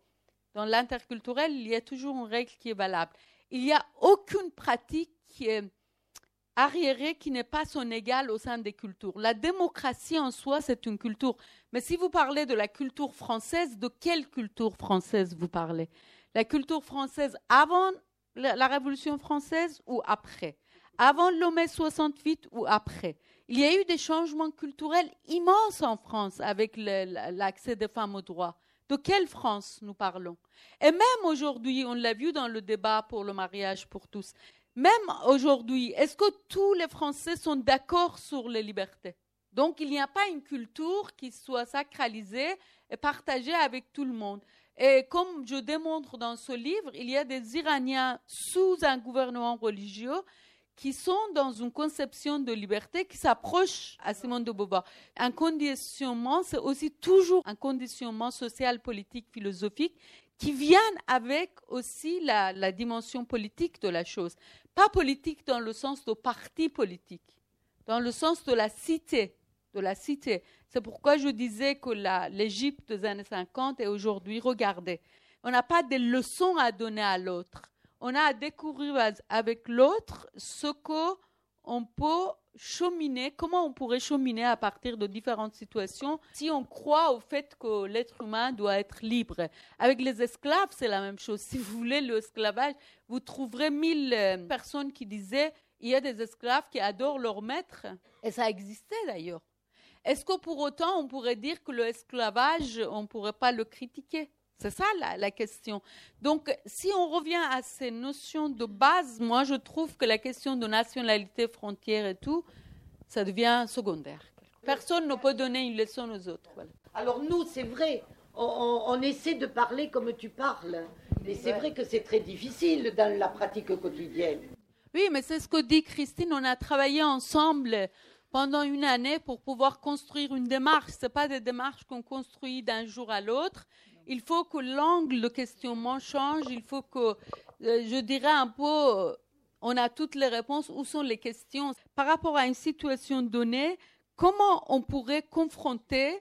dans l'interculturel, il y a toujours une règle qui est valable. Il n'y a aucune pratique arriérée qui n'est pas son égal au sein des cultures. La démocratie en soi, c'est une culture. Mais si vous parlez de la culture française, de quelle culture française vous parlez? La culture française avant la, Révolution française ou après? Avant le mai 68 ou après? Il y a eu des changements culturels immenses en France avec l'accès des femmes au droit. De quelle France nous parlons? Et même aujourd'hui, on l'a vu dans le débat pour le mariage pour tous, même aujourd'hui, est-ce que tous les Français sont d'accord sur les libertés? Donc, il n'y a pas une culture qui soit sacralisée et partagée avec tout le monde. Et comme je démontre dans ce livre, il y a des Iraniens sous un gouvernement religieux qui sont dans une conception de liberté qui s'approche à Simone de Beauvoir. Un conditionnement, c'est aussi toujours un conditionnement social, politique, philosophique qui vient avec aussi la, dimension politique de la chose. Pas politique dans le sens de parti politique, dans le sens de la cité, de la cité. C'est pourquoi je disais que l'Égypte des années 50 est aujourd'hui regardée. On n'a pas de leçons à donner à l'autre. On a à découvrir avec l'autre ce qu'on peut cheminer, comment on pourrait cheminer à partir de différentes situations si on croit au fait que l'être humain doit être libre. Avec les esclaves, c'est la même chose. Si vous voulez l'esclavage, vous trouverez mille euh, personnes qui disaient il y a des esclaves qui adorent leur maître. Et ça existait d'ailleurs. Est-ce que pour autant on pourrait dire que l'esclavage, on ne pourrait pas le critiquer? C'est ça la, la, question. Donc, si on revient à ces notions de base, moi, je trouve que la question de nationalité, frontière et tout, ça devient secondaire. Personne ne peut donner une leçon aux autres. Alors, nous, c'est vrai, on, on, essaie de parler comme tu parles. Mais c'est vrai que c'est très difficile dans la pratique quotidienne. Oui, mais c'est ce que dit Christine. On a travaillé ensemble pendant une année pour pouvoir construire une démarche. Ce pas des démarches qu'on construit d'un jour à l'autre il faut que l'angle de questionnement change, il faut que, euh, je dirais un peu, on a toutes les réponses, où sont les questions. Par rapport à une situation donnée, comment on pourrait confronter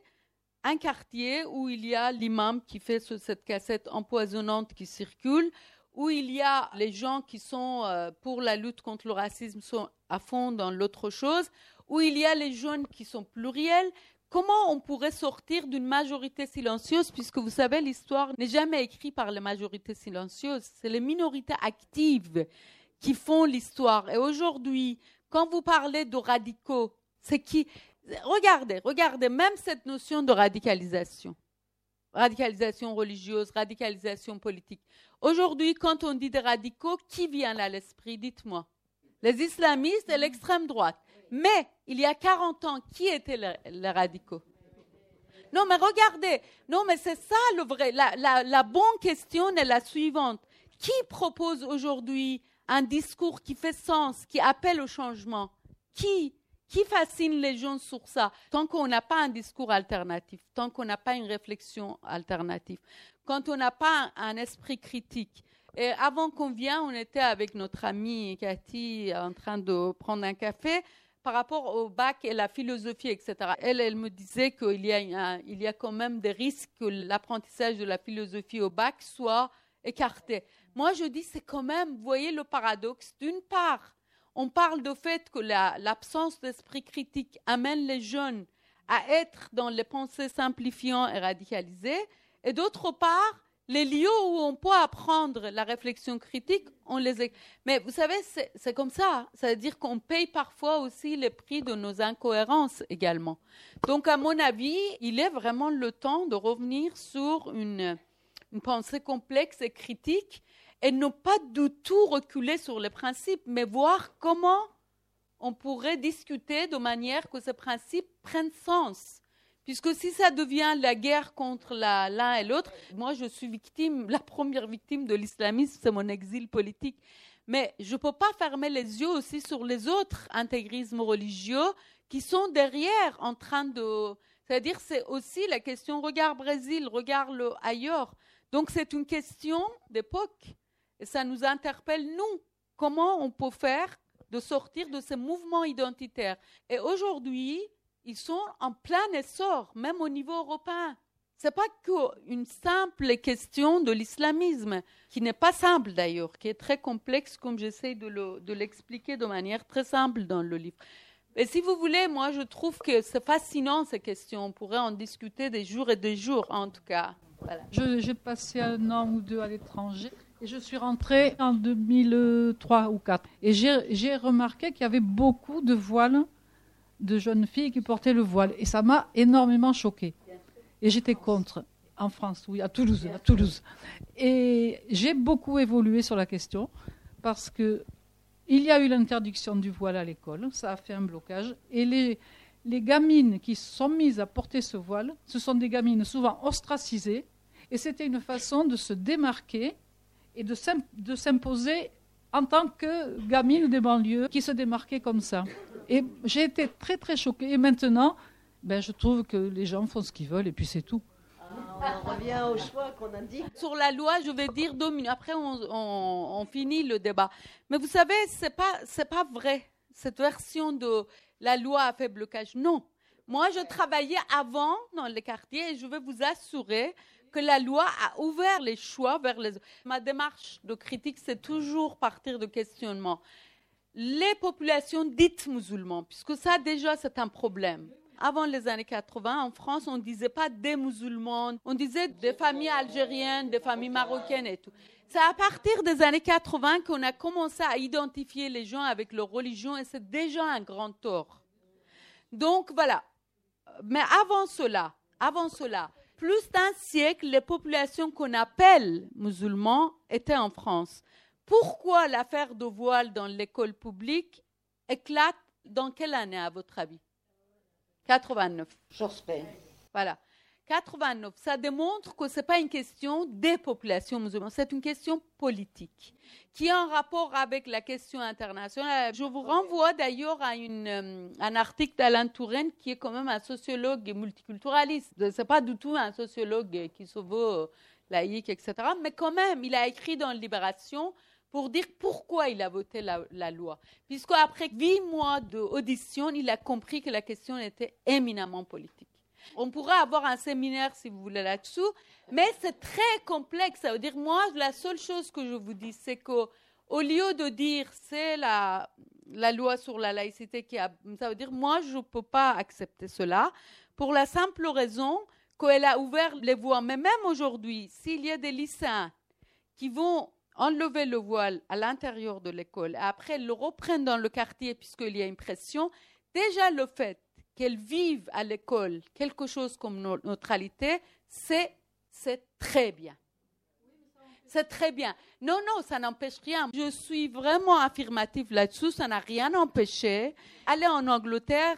un quartier où il y a l'imam qui fait cette cassette empoisonnante qui circule, où il y a les gens qui sont euh, pour la lutte contre le racisme sont à fond dans l'autre chose, où il y a les jeunes qui sont pluriels, Comment on pourrait sortir d'une majorité silencieuse, puisque vous savez, l'histoire n'est jamais écrite par les majorités silencieuses, c'est les minorités actives qui font l'histoire. Et aujourd'hui, quand vous parlez de radicaux, c'est qui? Regardez, regardez, même cette notion de radicalisation. Radicalisation religieuse, radicalisation politique. Aujourd'hui, quand on dit des radicaux, qui vient à l'esprit? Dites-moi. Les islamistes et l'extrême droite. Mais il y a 40 ans, qui étaient les, radicaux? Non, mais regardez. Non, mais c'est ça le vrai. La, bonne question est la suivante. Qui propose aujourd'hui un discours qui fait sens, qui appelle au changement? Qui qui fascine les gens sur ça? Tant qu'on n'a pas un discours alternatif, tant qu'on n'a pas une réflexion alternative, quand on n'a pas un, esprit critique. Et avant qu'on vienne, on était avec notre amie Cathy en train de prendre un café par rapport au bac et la philosophie, etc. Elle, elle me disait qu'il y, a quand même des risques que l'apprentissage de la philosophie au bac soit écarté. Moi, je dis, c'est quand même, voyez le paradoxe, d'une part, on parle du fait que l'absence d'esprit critique amène les jeunes à être dans les pensées simplifiantes et radicalisées, et d'autre part, les lieux où on peut apprendre la réflexion critique, on les... Mais vous savez, c'est comme ça. Ça veut dire qu'on paye parfois aussi les prix de nos incohérences également. Donc, à mon avis, il est vraiment le temps de revenir sur une pensée complexe et critique et ne pas du tout reculer sur les principes, mais voir comment on pourrait discuter de manière que ces principes prennent sens. Puisque si ça devient la guerre contre l'un et l'autre, moi je suis victime, la première victime de l'islamisme, c'est mon exil politique. Mais je ne peux pas fermer les yeux aussi sur les autres intégrismes religieux qui sont derrière en train de... C'est-à-dire, c'est aussi la question, regarde Brésil, regarde le ailleurs. Donc, c'est une question d'époque. Et ça nous interpelle, nous, comment on peut faire de sortir de ces mouvements identitaires? Et aujourd'hui, ils sont en plein essor, même au niveau européen. Ce n'est pas qu'une simple question de l'islamisme, qui n'est pas simple d'ailleurs, qui est très complexe, comme j'essaie de l'expliquer de manière très simple dans le livre. Et si vous voulez, moi, je trouve que c'est fascinant ces questions. On pourrait en discuter des jours et des jours, en tout cas. Voilà. J'ai passé un an ou deux à l'étranger. Et je suis rentrée en 2003 ou 2004. Et j'ai remarqué qu'il y avait beaucoup de voiles de jeunes filles qui portaient le voile. Et ça m'a énormément choquée. Et j'étais contre. En France, oui, à Toulouse, à Toulouse. Et j'ai beaucoup évolué sur la question parce que il y a eu l'interdiction du voile à l'école, ça a fait un blocage. Et les, gamines qui sont mises à porter ce voile, ce sont des gamines souvent ostracisées. Et c'était une façon de se démarquer et de s'imposer en tant que gamine des banlieues qui se démarquait comme ça. Et j'ai été très très choquée. Et maintenant, ben, je trouve que les gens font ce qu'ils veulent et puis c'est tout. Ah, on revient au choix qu'on a dit. Sur la loi, je vais dire deux minutes. Après, on, on, finit le débat. Mais vous savez, c'est pas c'est pas vrai cette version de la loi a fait blocage. Non. Moi, je travaillais avant dans les quartiers et je vais vous assurer que la loi a ouvert les choix vers les... Ma démarche de critique, c'est toujours partir de questionnement. Les populations dites musulmanes, puisque ça déjà c'est un problème. Avant les années 80, en France, on ne disait pas des musulmans, on disait des familles algériennes, des familles marocaines et tout. C'est à partir des années 80 qu'on a commencé à identifier les gens avec leur religion et c'est déjà un grand tort. Donc voilà. Mais avant cela, avant cela, plus d'un siècle, les populations qu'on appelle musulmans étaient en France. Pourquoi l'affaire de voile dans l'école publique éclate dans quelle année, à votre avis? 89. Voilà. 89, ça démontre que ce n'est pas une question des populations musulmanes, c'est une question politique qui a un rapport avec la question internationale. Je vous renvoie d'ailleurs à euh, un article d'Alain Touraine qui est quand même un sociologue multiculturaliste. Ce n'est pas du tout un sociologue qui se veut euh, laïque, etc. Mais quand même, il a écrit dans Libération pour dire pourquoi il a voté la, loi. Puisque après huit mois d'audition, il a compris que la question était éminemment politique. On pourrait avoir un séminaire si vous voulez là-dessous, mais c'est très complexe. Ça veut dire, moi, la seule chose que je vous dis, c'est qu'au lieu de dire c'est la, la loi sur la laïcité qui a. Ça veut dire, moi, je ne peux pas accepter cela pour la simple raison qu'elle a ouvert les voies. Mais même aujourd'hui, s'il y a des lycéens qui vont enlever le voile à l'intérieur de l'école et après le reprennent dans le quartier puisqu'il y a une pression, déjà le fait qu'elles vivent à l'école quelque chose comme neutralité, c'est très bien. C'est très bien. Non, non, ça n'empêche rien. Je suis vraiment affirmative là-dessus, ça n'a rien empêché. Allez en Angleterre,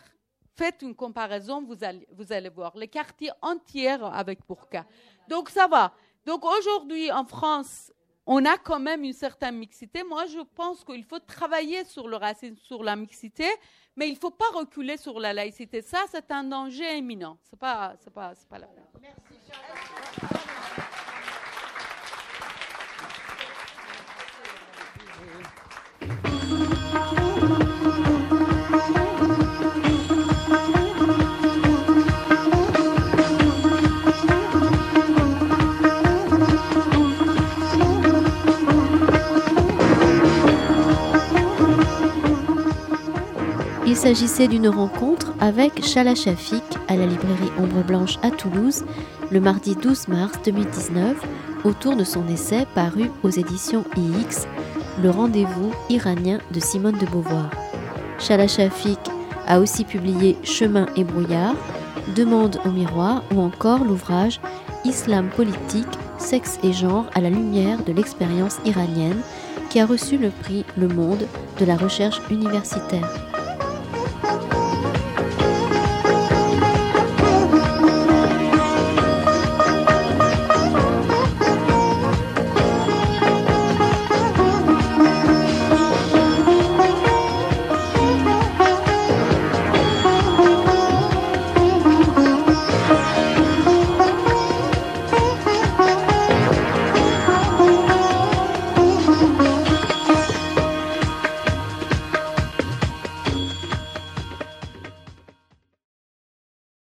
faites une comparaison, vous allez, vous allez voir. Les quartiers entiers avec burqa. Donc ça va. Donc aujourd'hui en France, on a quand même une certaine mixité. Moi, je pense qu'il faut travailler sur le racisme, sur la mixité, mais il ne faut pas reculer sur la laïcité. Ça, c'est un danger imminent. Ce n'est pas, pas, pas peine. Merci. S'agissait d'une rencontre avec Chala Shafik à la librairie Ombre Blanche à Toulouse le mardi 12 mars 2019 autour de son essai paru aux éditions IX, Le rendez-vous iranien de Simone de Beauvoir. Chala Shafik a aussi publié Chemin et brouillard, Demande au miroir ou encore l'ouvrage Islam politique, sexe et genre à la lumière de l'expérience iranienne qui a reçu le prix Le Monde de la recherche universitaire.